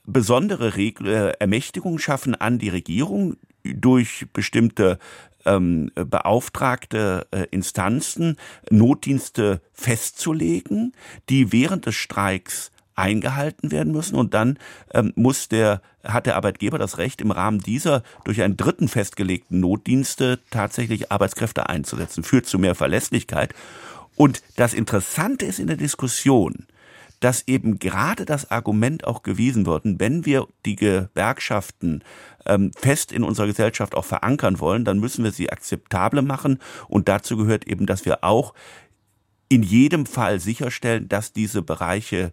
besondere Regel, äh, Ermächtigungen schaffen an die Regierung durch bestimmte ähm, beauftragte äh, Instanzen Notdienste festzulegen, die während des Streiks eingehalten werden müssen. Und dann ähm, muss der hat der Arbeitgeber das Recht im Rahmen dieser durch einen dritten festgelegten Notdienste tatsächlich Arbeitskräfte einzusetzen führt zu mehr Verlässlichkeit. Und das Interessante ist in der Diskussion dass eben gerade das Argument auch gewiesen wird, wenn wir die Gewerkschaften ähm, fest in unserer Gesellschaft auch verankern wollen, dann müssen wir sie akzeptable machen. Und dazu gehört eben, dass wir auch in jedem Fall sicherstellen, dass diese Bereiche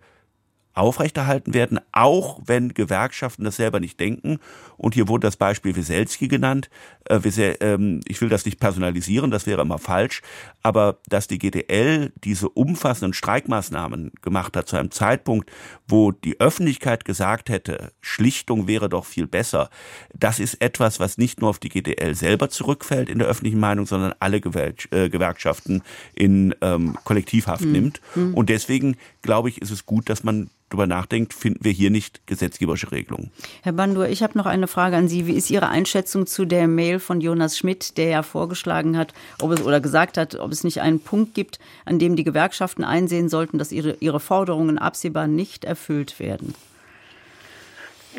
aufrechterhalten werden, auch wenn Gewerkschaften das selber nicht denken. Und hier wurde das Beispiel Wieselski genannt. Äh, ähm, ich will das nicht personalisieren, das wäre immer falsch. Aber dass die GDL diese umfassenden Streikmaßnahmen gemacht hat zu einem Zeitpunkt, wo die Öffentlichkeit gesagt hätte, Schlichtung wäre doch viel besser, das ist etwas, was nicht nur auf die GDL selber zurückfällt in der öffentlichen Meinung, sondern alle äh, Gewerkschaften in ähm, Kollektivhaft mhm. nimmt. Hm. Und deswegen glaube ich, ist es gut, dass man darüber nachdenkt, finden wir hier nicht gesetzgeberische Regelungen. Herr Bandur, ich habe noch eine Frage an Sie. Wie ist Ihre Einschätzung zu der Mail von Jonas Schmidt, der ja vorgeschlagen hat, ob es oder gesagt hat, ob es nicht einen Punkt gibt, an dem die Gewerkschaften einsehen sollten, dass ihre, ihre Forderungen absehbar nicht erfüllt werden?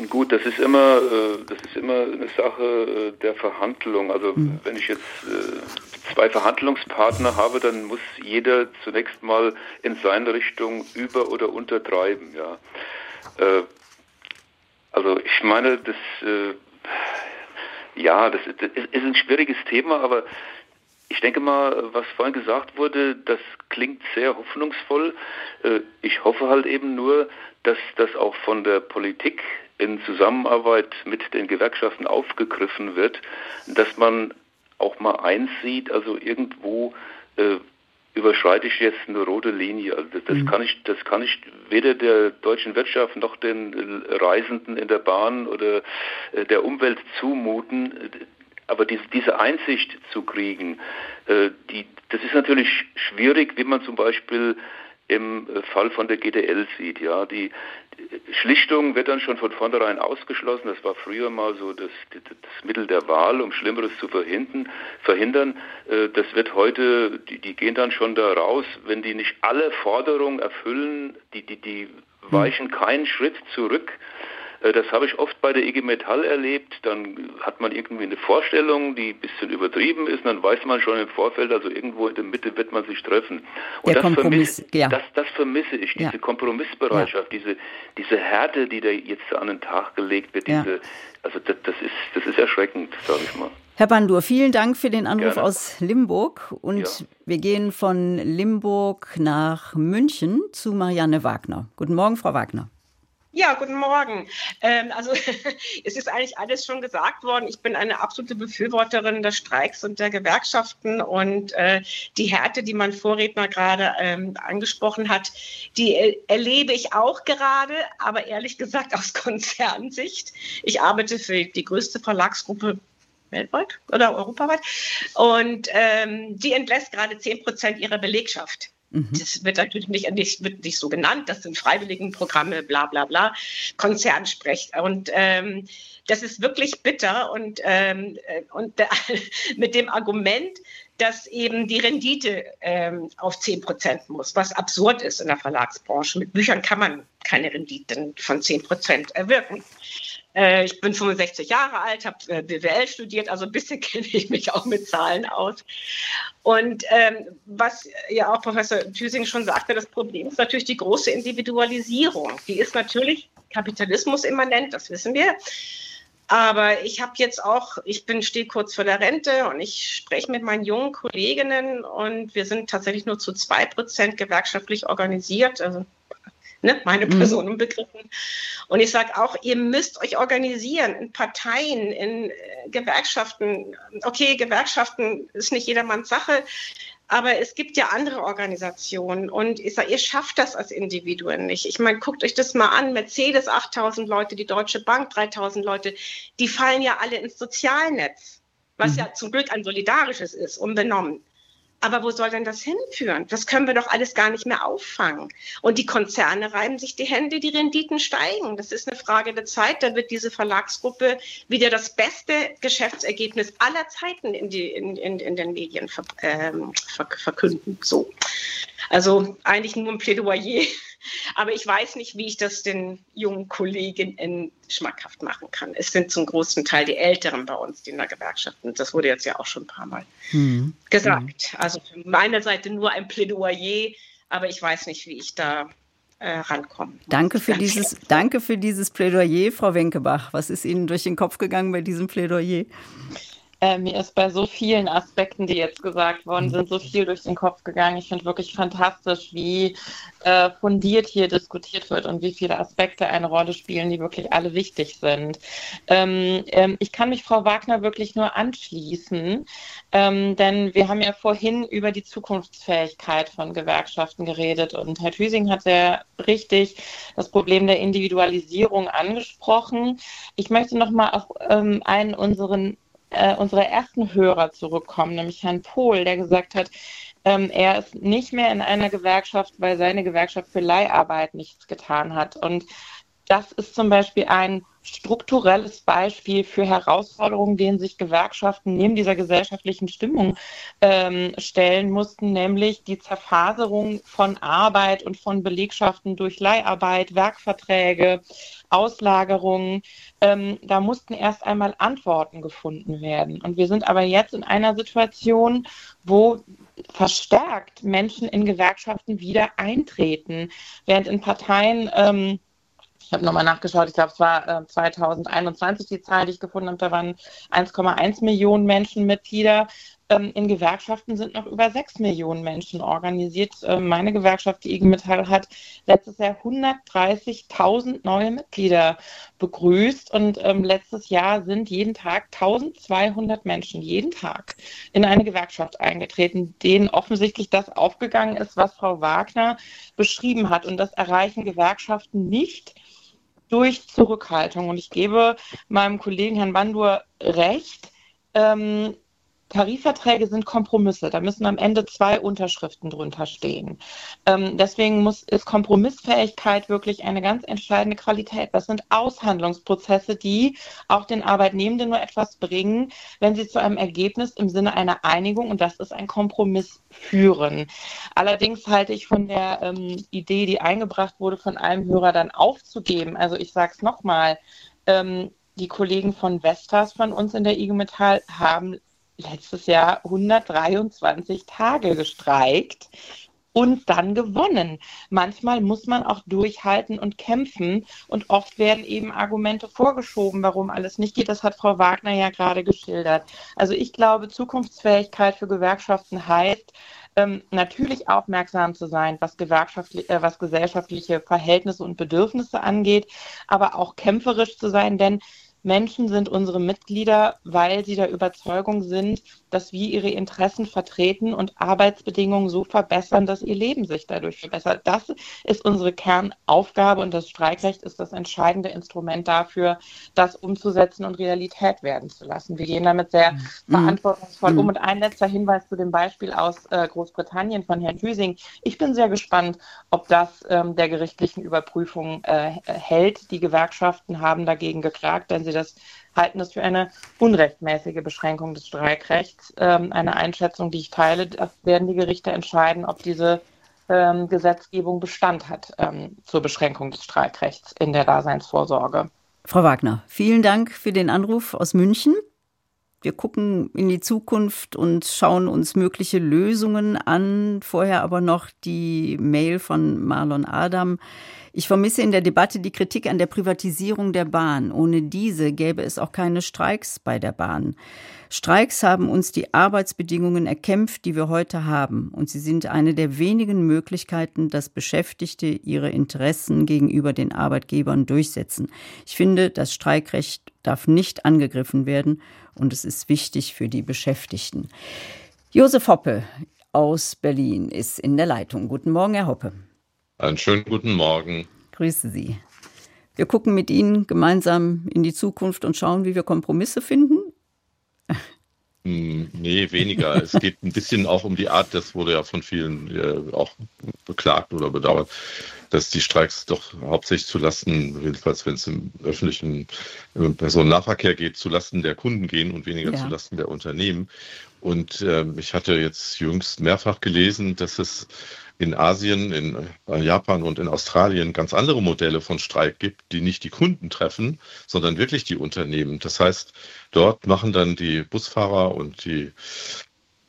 Gut, das ist immer, äh, das ist immer eine Sache äh, der Verhandlung. Also mhm. wenn ich jetzt äh, zwei Verhandlungspartner habe, dann muss jeder zunächst mal in seine Richtung über- oder untertreiben. Ja. Also ich meine, das, ja, das ist ein schwieriges Thema, aber ich denke mal, was vorhin gesagt wurde, das klingt sehr hoffnungsvoll. Ich hoffe halt eben nur, dass das auch von der Politik in Zusammenarbeit mit den Gewerkschaften aufgegriffen wird, dass man auch mal einsieht, also irgendwo äh, überschreite ich jetzt eine rote Linie. Also das, das mhm. kann ich, das kann ich weder der deutschen Wirtschaft noch den Reisenden in der Bahn oder äh, der Umwelt zumuten. Aber diese, diese Einsicht zu kriegen, äh, die, das ist natürlich schwierig, wie man zum Beispiel im Fall von der GDL sieht. Ja, die Schlichtung wird dann schon von vornherein ausgeschlossen. Das war früher mal so das, das Mittel der Wahl, um Schlimmeres zu verhindern. verhindern. Äh, das wird heute, die, die gehen dann schon da raus, wenn die nicht alle Forderungen erfüllen, die, die, die weichen keinen Schritt zurück. Äh, das habe ich oft bei der IG Metall erlebt. Dann hat man irgendwie eine Vorstellung, die ein bisschen übertrieben ist. Und dann weiß man schon im Vorfeld, also irgendwo in der Mitte wird man sich treffen. Und der das, vermisse, ja. das, das vermisse ich, diese ja. Kompromissbereitschaft, ja. diese, diese Härte, die da jetzt an den Tag gelegt wird. Diese, also das, das, ist, das ist erschreckend, sage ich mal. Herr Bandur, vielen Dank für den Anruf Gerne. aus Limburg. Und wir gehen von Limburg nach München zu Marianne Wagner. Guten Morgen, Frau Wagner. Ja, guten Morgen. Ähm, also es ist eigentlich alles schon gesagt worden. Ich bin eine absolute Befürworterin des Streiks und der Gewerkschaften und äh, die Härte, die mein Vorredner gerade ähm, angesprochen hat, die äh, erlebe ich auch gerade, aber ehrlich gesagt aus Konzernsicht. Ich arbeite für die größte Verlagsgruppe weltweit oder europaweit und ähm, die entlässt gerade 10 Prozent ihrer Belegschaft. Mhm. Das wird natürlich nicht, nicht, wird nicht so genannt, das sind Freiwilligenprogramme, bla bla bla, Konzernsprech. Und ähm, das ist wirklich bitter und, ähm, äh, und der, mit dem Argument, dass eben die Rendite ähm, auf 10 Prozent muss, was absurd ist in der Verlagsbranche. Mit Büchern kann man keine Renditen von 10 Prozent erwirken. Äh, ich bin 65 Jahre alt, habe äh, BWL studiert, also ein bisschen kenne ich mich auch mit Zahlen aus. Und ähm, was ja auch Professor Thüsing schon sagte, das Problem ist natürlich die große Individualisierung. Die ist natürlich Kapitalismus immanent, das wissen wir. Aber ich habe jetzt auch, ich bin stehe kurz vor der Rente und ich spreche mit meinen jungen Kolleginnen und wir sind tatsächlich nur zu zwei Prozent gewerkschaftlich organisiert. Also ne, meine mhm. Personen begriffen. Und ich sage auch, ihr müsst euch organisieren in Parteien, in äh, Gewerkschaften. Okay, Gewerkschaften ist nicht jedermanns Sache, aber es gibt ja andere Organisationen und ich sage, ihr schafft das als Individuen nicht. Ich meine, guckt euch das mal an. Mercedes 8000 Leute, die Deutsche Bank 3000 Leute, die fallen ja alle ins Sozialnetz, was mhm. ja zum Glück ein solidarisches ist, unbenommen. Aber wo soll denn das hinführen? Das können wir doch alles gar nicht mehr auffangen. Und die Konzerne reiben sich die Hände, die Renditen steigen. Das ist eine Frage der Zeit. Da wird diese Verlagsgruppe wieder das beste Geschäftsergebnis aller Zeiten in, die, in, in, in den Medien ver, ähm, ver, verkünden. So. Also eigentlich nur ein Plädoyer aber ich weiß nicht, wie ich das den jungen Kolleginnen schmackhaft machen kann. Es sind zum großen Teil die Älteren bei uns, die in der Gewerkschaft sind. Das wurde jetzt ja auch schon ein paar Mal mhm. gesagt. Also von meiner Seite nur ein Plädoyer, aber ich weiß nicht, wie ich da äh, rankommen. Danke für, dieses, danke für dieses Plädoyer, Frau Wenkebach. Was ist Ihnen durch den Kopf gegangen bei diesem Plädoyer? Äh, mir ist bei so vielen Aspekten, die jetzt gesagt worden sind, so viel durch den Kopf gegangen. Ich finde wirklich fantastisch, wie äh, fundiert hier diskutiert wird und wie viele Aspekte eine Rolle spielen, die wirklich alle wichtig sind. Ähm, ähm, ich kann mich Frau Wagner wirklich nur anschließen, ähm, denn wir haben ja vorhin über die Zukunftsfähigkeit von Gewerkschaften geredet und Herr Thüsing hat sehr richtig das Problem der Individualisierung angesprochen. Ich möchte noch mal auf ähm, einen unseren äh, unsere ersten Hörer zurückkommen, nämlich Herrn Pohl, der gesagt hat, ähm, er ist nicht mehr in einer Gewerkschaft, weil seine Gewerkschaft für Leiharbeit nichts getan hat. Und das ist zum Beispiel ein strukturelles Beispiel für Herausforderungen, denen sich Gewerkschaften neben dieser gesellschaftlichen Stimmung ähm, stellen mussten, nämlich die Zerfaserung von Arbeit und von Belegschaften durch Leiharbeit, Werkverträge, Auslagerungen. Ähm, da mussten erst einmal Antworten gefunden werden. Und wir sind aber jetzt in einer Situation, wo verstärkt Menschen in Gewerkschaften wieder eintreten, während in Parteien ähm, ich habe nochmal nachgeschaut, ich glaube, es war äh, 2021 die Zahl, die ich gefunden habe, da waren 1,1 Millionen Menschen Mitglieder. ähm, in Gewerkschaften sind noch über sechs Millionen Menschen organisiert. Ähm, meine Gewerkschaft, die IG Metall, hat letztes Jahr 130.000 neue Mitglieder begrüßt und ähm, letztes Jahr sind jeden Tag 1200 Menschen jeden Tag in eine Gewerkschaft eingetreten, denen offensichtlich das aufgegangen ist, was Frau Wagner beschrieben hat. Und das erreichen Gewerkschaften nicht durch Zurückhaltung. Und ich gebe meinem Kollegen Herrn Bandur recht. Ähm, Tarifverträge sind Kompromisse. Da müssen am Ende zwei Unterschriften drunter stehen. Ähm, deswegen muss, ist Kompromissfähigkeit wirklich eine ganz entscheidende Qualität. Das sind Aushandlungsprozesse, die auch den Arbeitnehmenden nur etwas bringen, wenn sie zu einem Ergebnis im Sinne einer Einigung, und das ist ein Kompromiss, führen. Allerdings halte ich von der ähm, Idee, die eingebracht wurde, von einem Hörer dann aufzugeben. Also ich sage es nochmal. Ähm, die Kollegen von Vestas von uns in der IG Metall haben letztes Jahr 123 Tage gestreikt und dann gewonnen. Manchmal muss man auch durchhalten und kämpfen und oft werden eben Argumente vorgeschoben, warum alles nicht geht. Das hat Frau Wagner ja gerade geschildert. Also ich glaube, Zukunftsfähigkeit für Gewerkschaften heißt, ähm, natürlich aufmerksam zu sein, was, gewerkschaftlich, äh, was gesellschaftliche Verhältnisse und Bedürfnisse angeht, aber auch kämpferisch zu sein, denn Menschen sind unsere Mitglieder, weil sie der Überzeugung sind, dass wir ihre Interessen vertreten und Arbeitsbedingungen so verbessern, dass ihr Leben sich dadurch verbessert. Das ist unsere Kernaufgabe und das Streikrecht ist das entscheidende Instrument dafür, das umzusetzen und Realität werden zu lassen. Wir gehen damit sehr mhm. verantwortungsvoll um. Mhm. Und ein letzter Hinweis zu dem Beispiel aus äh, Großbritannien von Herrn Hüsing. Ich bin sehr gespannt, ob das ähm, der gerichtlichen Überprüfung äh, hält. Die Gewerkschaften haben dagegen geklagt, denn sie das halten das für eine unrechtmäßige Beschränkung des Streikrechts. Ähm, eine Einschätzung, die ich teile. Werden die Gerichte entscheiden, ob diese ähm, Gesetzgebung Bestand hat ähm, zur Beschränkung des Streikrechts in der Daseinsvorsorge. Frau Wagner, vielen Dank für den Anruf aus München. Wir gucken in die Zukunft und schauen uns mögliche Lösungen an. Vorher aber noch die Mail von Marlon Adam. Ich vermisse in der Debatte die Kritik an der Privatisierung der Bahn. Ohne diese gäbe es auch keine Streiks bei der Bahn. Streiks haben uns die Arbeitsbedingungen erkämpft, die wir heute haben. Und sie sind eine der wenigen Möglichkeiten, dass Beschäftigte ihre Interessen gegenüber den Arbeitgebern durchsetzen. Ich finde, das Streikrecht darf nicht angegriffen werden und es ist wichtig für die Beschäftigten. Josef Hoppe aus Berlin ist in der Leitung. Guten Morgen, Herr Hoppe. Einen schönen guten Morgen. Grüße Sie. Wir gucken mit Ihnen gemeinsam in die Zukunft und schauen, wie wir Kompromisse finden. Hm, nee, weniger. es geht ein bisschen auch um die Art, das wurde ja von vielen äh, auch beklagt oder bedauert, dass die Streiks doch hauptsächlich zulasten, jedenfalls wenn es im öffentlichen im Personennahverkehr geht, zulasten der Kunden gehen und weniger ja. zulasten der Unternehmen. Und äh, ich hatte jetzt jüngst mehrfach gelesen, dass es in Asien, in äh, Japan und in Australien ganz andere Modelle von Streik gibt, die nicht die Kunden treffen, sondern wirklich die Unternehmen. Das heißt, dort machen dann die Busfahrer und die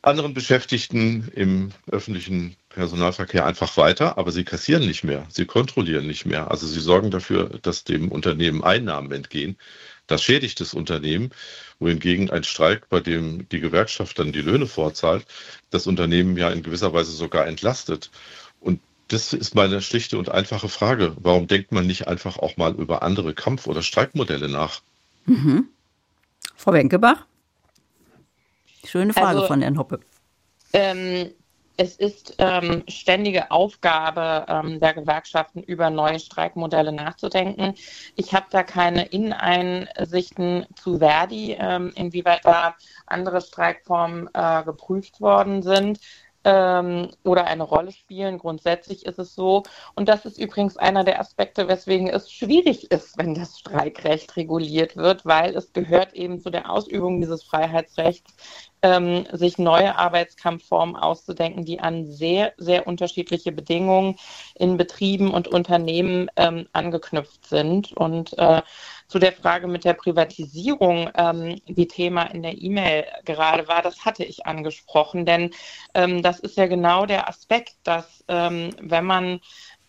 anderen Beschäftigten im öffentlichen Personalverkehr einfach weiter, aber sie kassieren nicht mehr, sie kontrollieren nicht mehr. Also sie sorgen dafür, dass dem Unternehmen Einnahmen entgehen. Das schädigt das Unternehmen, wohingegen ein Streik, bei dem die Gewerkschaft dann die Löhne vorzahlt, das Unternehmen ja in gewisser Weise sogar entlastet. Und das ist meine schlichte und einfache Frage. Warum denkt man nicht einfach auch mal über andere Kampf- oder Streikmodelle nach? Mhm. Frau Wenkebach? Schöne Frage also, von Herrn Hoppe. Ähm, es ist ähm, ständige Aufgabe ähm, der Gewerkschaften, über neue Streikmodelle nachzudenken. Ich habe da keine Inneneinsichten zu Verdi, ähm, inwieweit da andere Streikformen äh, geprüft worden sind ähm, oder eine Rolle spielen. Grundsätzlich ist es so. Und das ist übrigens einer der Aspekte, weswegen es schwierig ist, wenn das Streikrecht reguliert wird, weil es gehört eben zu der Ausübung dieses Freiheitsrechts, ähm, sich neue Arbeitskampfformen auszudenken, die an sehr, sehr unterschiedliche Bedingungen in Betrieben und Unternehmen ähm, angeknüpft sind. Und äh, zu der Frage mit der Privatisierung, ähm, die Thema in der E-Mail gerade war, das hatte ich angesprochen, denn ähm, das ist ja genau der Aspekt, dass ähm, wenn man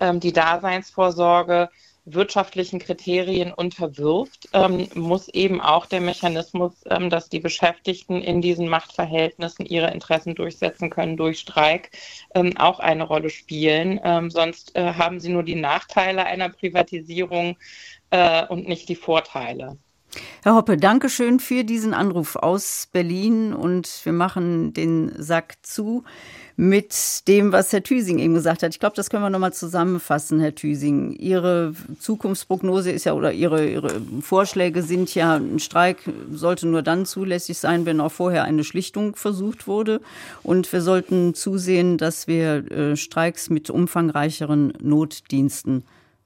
ähm, die Daseinsvorsorge wirtschaftlichen Kriterien unterwirft, ähm, muss eben auch der Mechanismus, ähm, dass die Beschäftigten in diesen Machtverhältnissen ihre Interessen durchsetzen können durch Streik, ähm, auch eine Rolle spielen. Ähm, sonst äh, haben sie nur die Nachteile einer Privatisierung äh, und nicht die Vorteile. Herr Hoppe, danke schön für diesen Anruf aus Berlin und wir machen den Sack zu mit dem, was Herr Thüsing eben gesagt hat. Ich glaube, das können wir nochmal zusammenfassen, Herr Thüsing. Ihre Zukunftsprognose ist ja, oder Ihre, Ihre Vorschläge sind ja, ein Streik sollte nur dann zulässig sein, wenn auch vorher eine Schlichtung versucht wurde. Und wir sollten zusehen, dass wir äh, Streiks mit umfangreicheren Notdiensten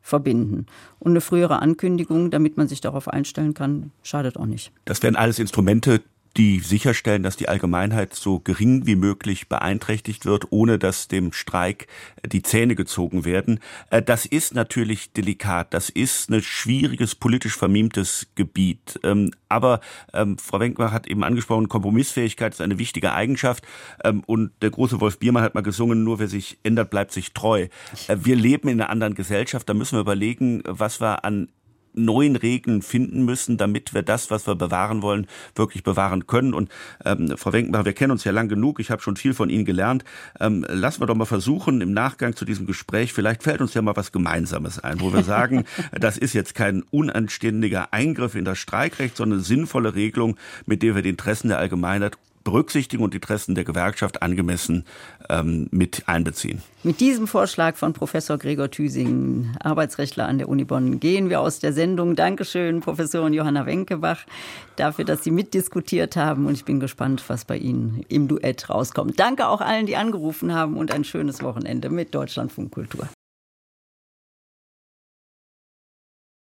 verbinden. Und eine frühere Ankündigung, damit man sich darauf einstellen kann, schadet auch nicht. Das wären alles Instrumente, die sicherstellen, dass die Allgemeinheit so gering wie möglich beeinträchtigt wird, ohne dass dem Streik die Zähne gezogen werden. Äh, das ist natürlich delikat. Das ist ein schwieriges, politisch vermiemtes Gebiet. Ähm, aber ähm, Frau Wenkmar hat eben angesprochen, Kompromissfähigkeit ist eine wichtige Eigenschaft. Ähm, und der große Wolf Biermann hat mal gesungen, nur wer sich ändert, bleibt sich treu. Äh, wir leben in einer anderen Gesellschaft. Da müssen wir überlegen, was wir an neuen Regeln finden müssen, damit wir das, was wir bewahren wollen, wirklich bewahren können. Und ähm, Frau Wenkmacher, wir kennen uns ja lang genug, ich habe schon viel von Ihnen gelernt. Ähm, lassen wir doch mal versuchen, im Nachgang zu diesem Gespräch, vielleicht fällt uns ja mal was Gemeinsames ein, wo wir sagen, das ist jetzt kein unanständiger Eingriff in das Streikrecht, sondern eine sinnvolle Regelung, mit der wir die Interessen der Allgemeinheit berücksichtigen und Interessen der Gewerkschaft angemessen ähm, mit einbeziehen. Mit diesem Vorschlag von Professor Gregor Thüsing, Arbeitsrechtler an der Uni Bonn, gehen wir aus der Sendung. Dankeschön, Professorin Johanna Wenkebach, dafür, dass Sie mitdiskutiert haben. Und ich bin gespannt, was bei Ihnen im Duett rauskommt. Danke auch allen, die angerufen haben und ein schönes Wochenende mit Deutschlandfunk Kultur.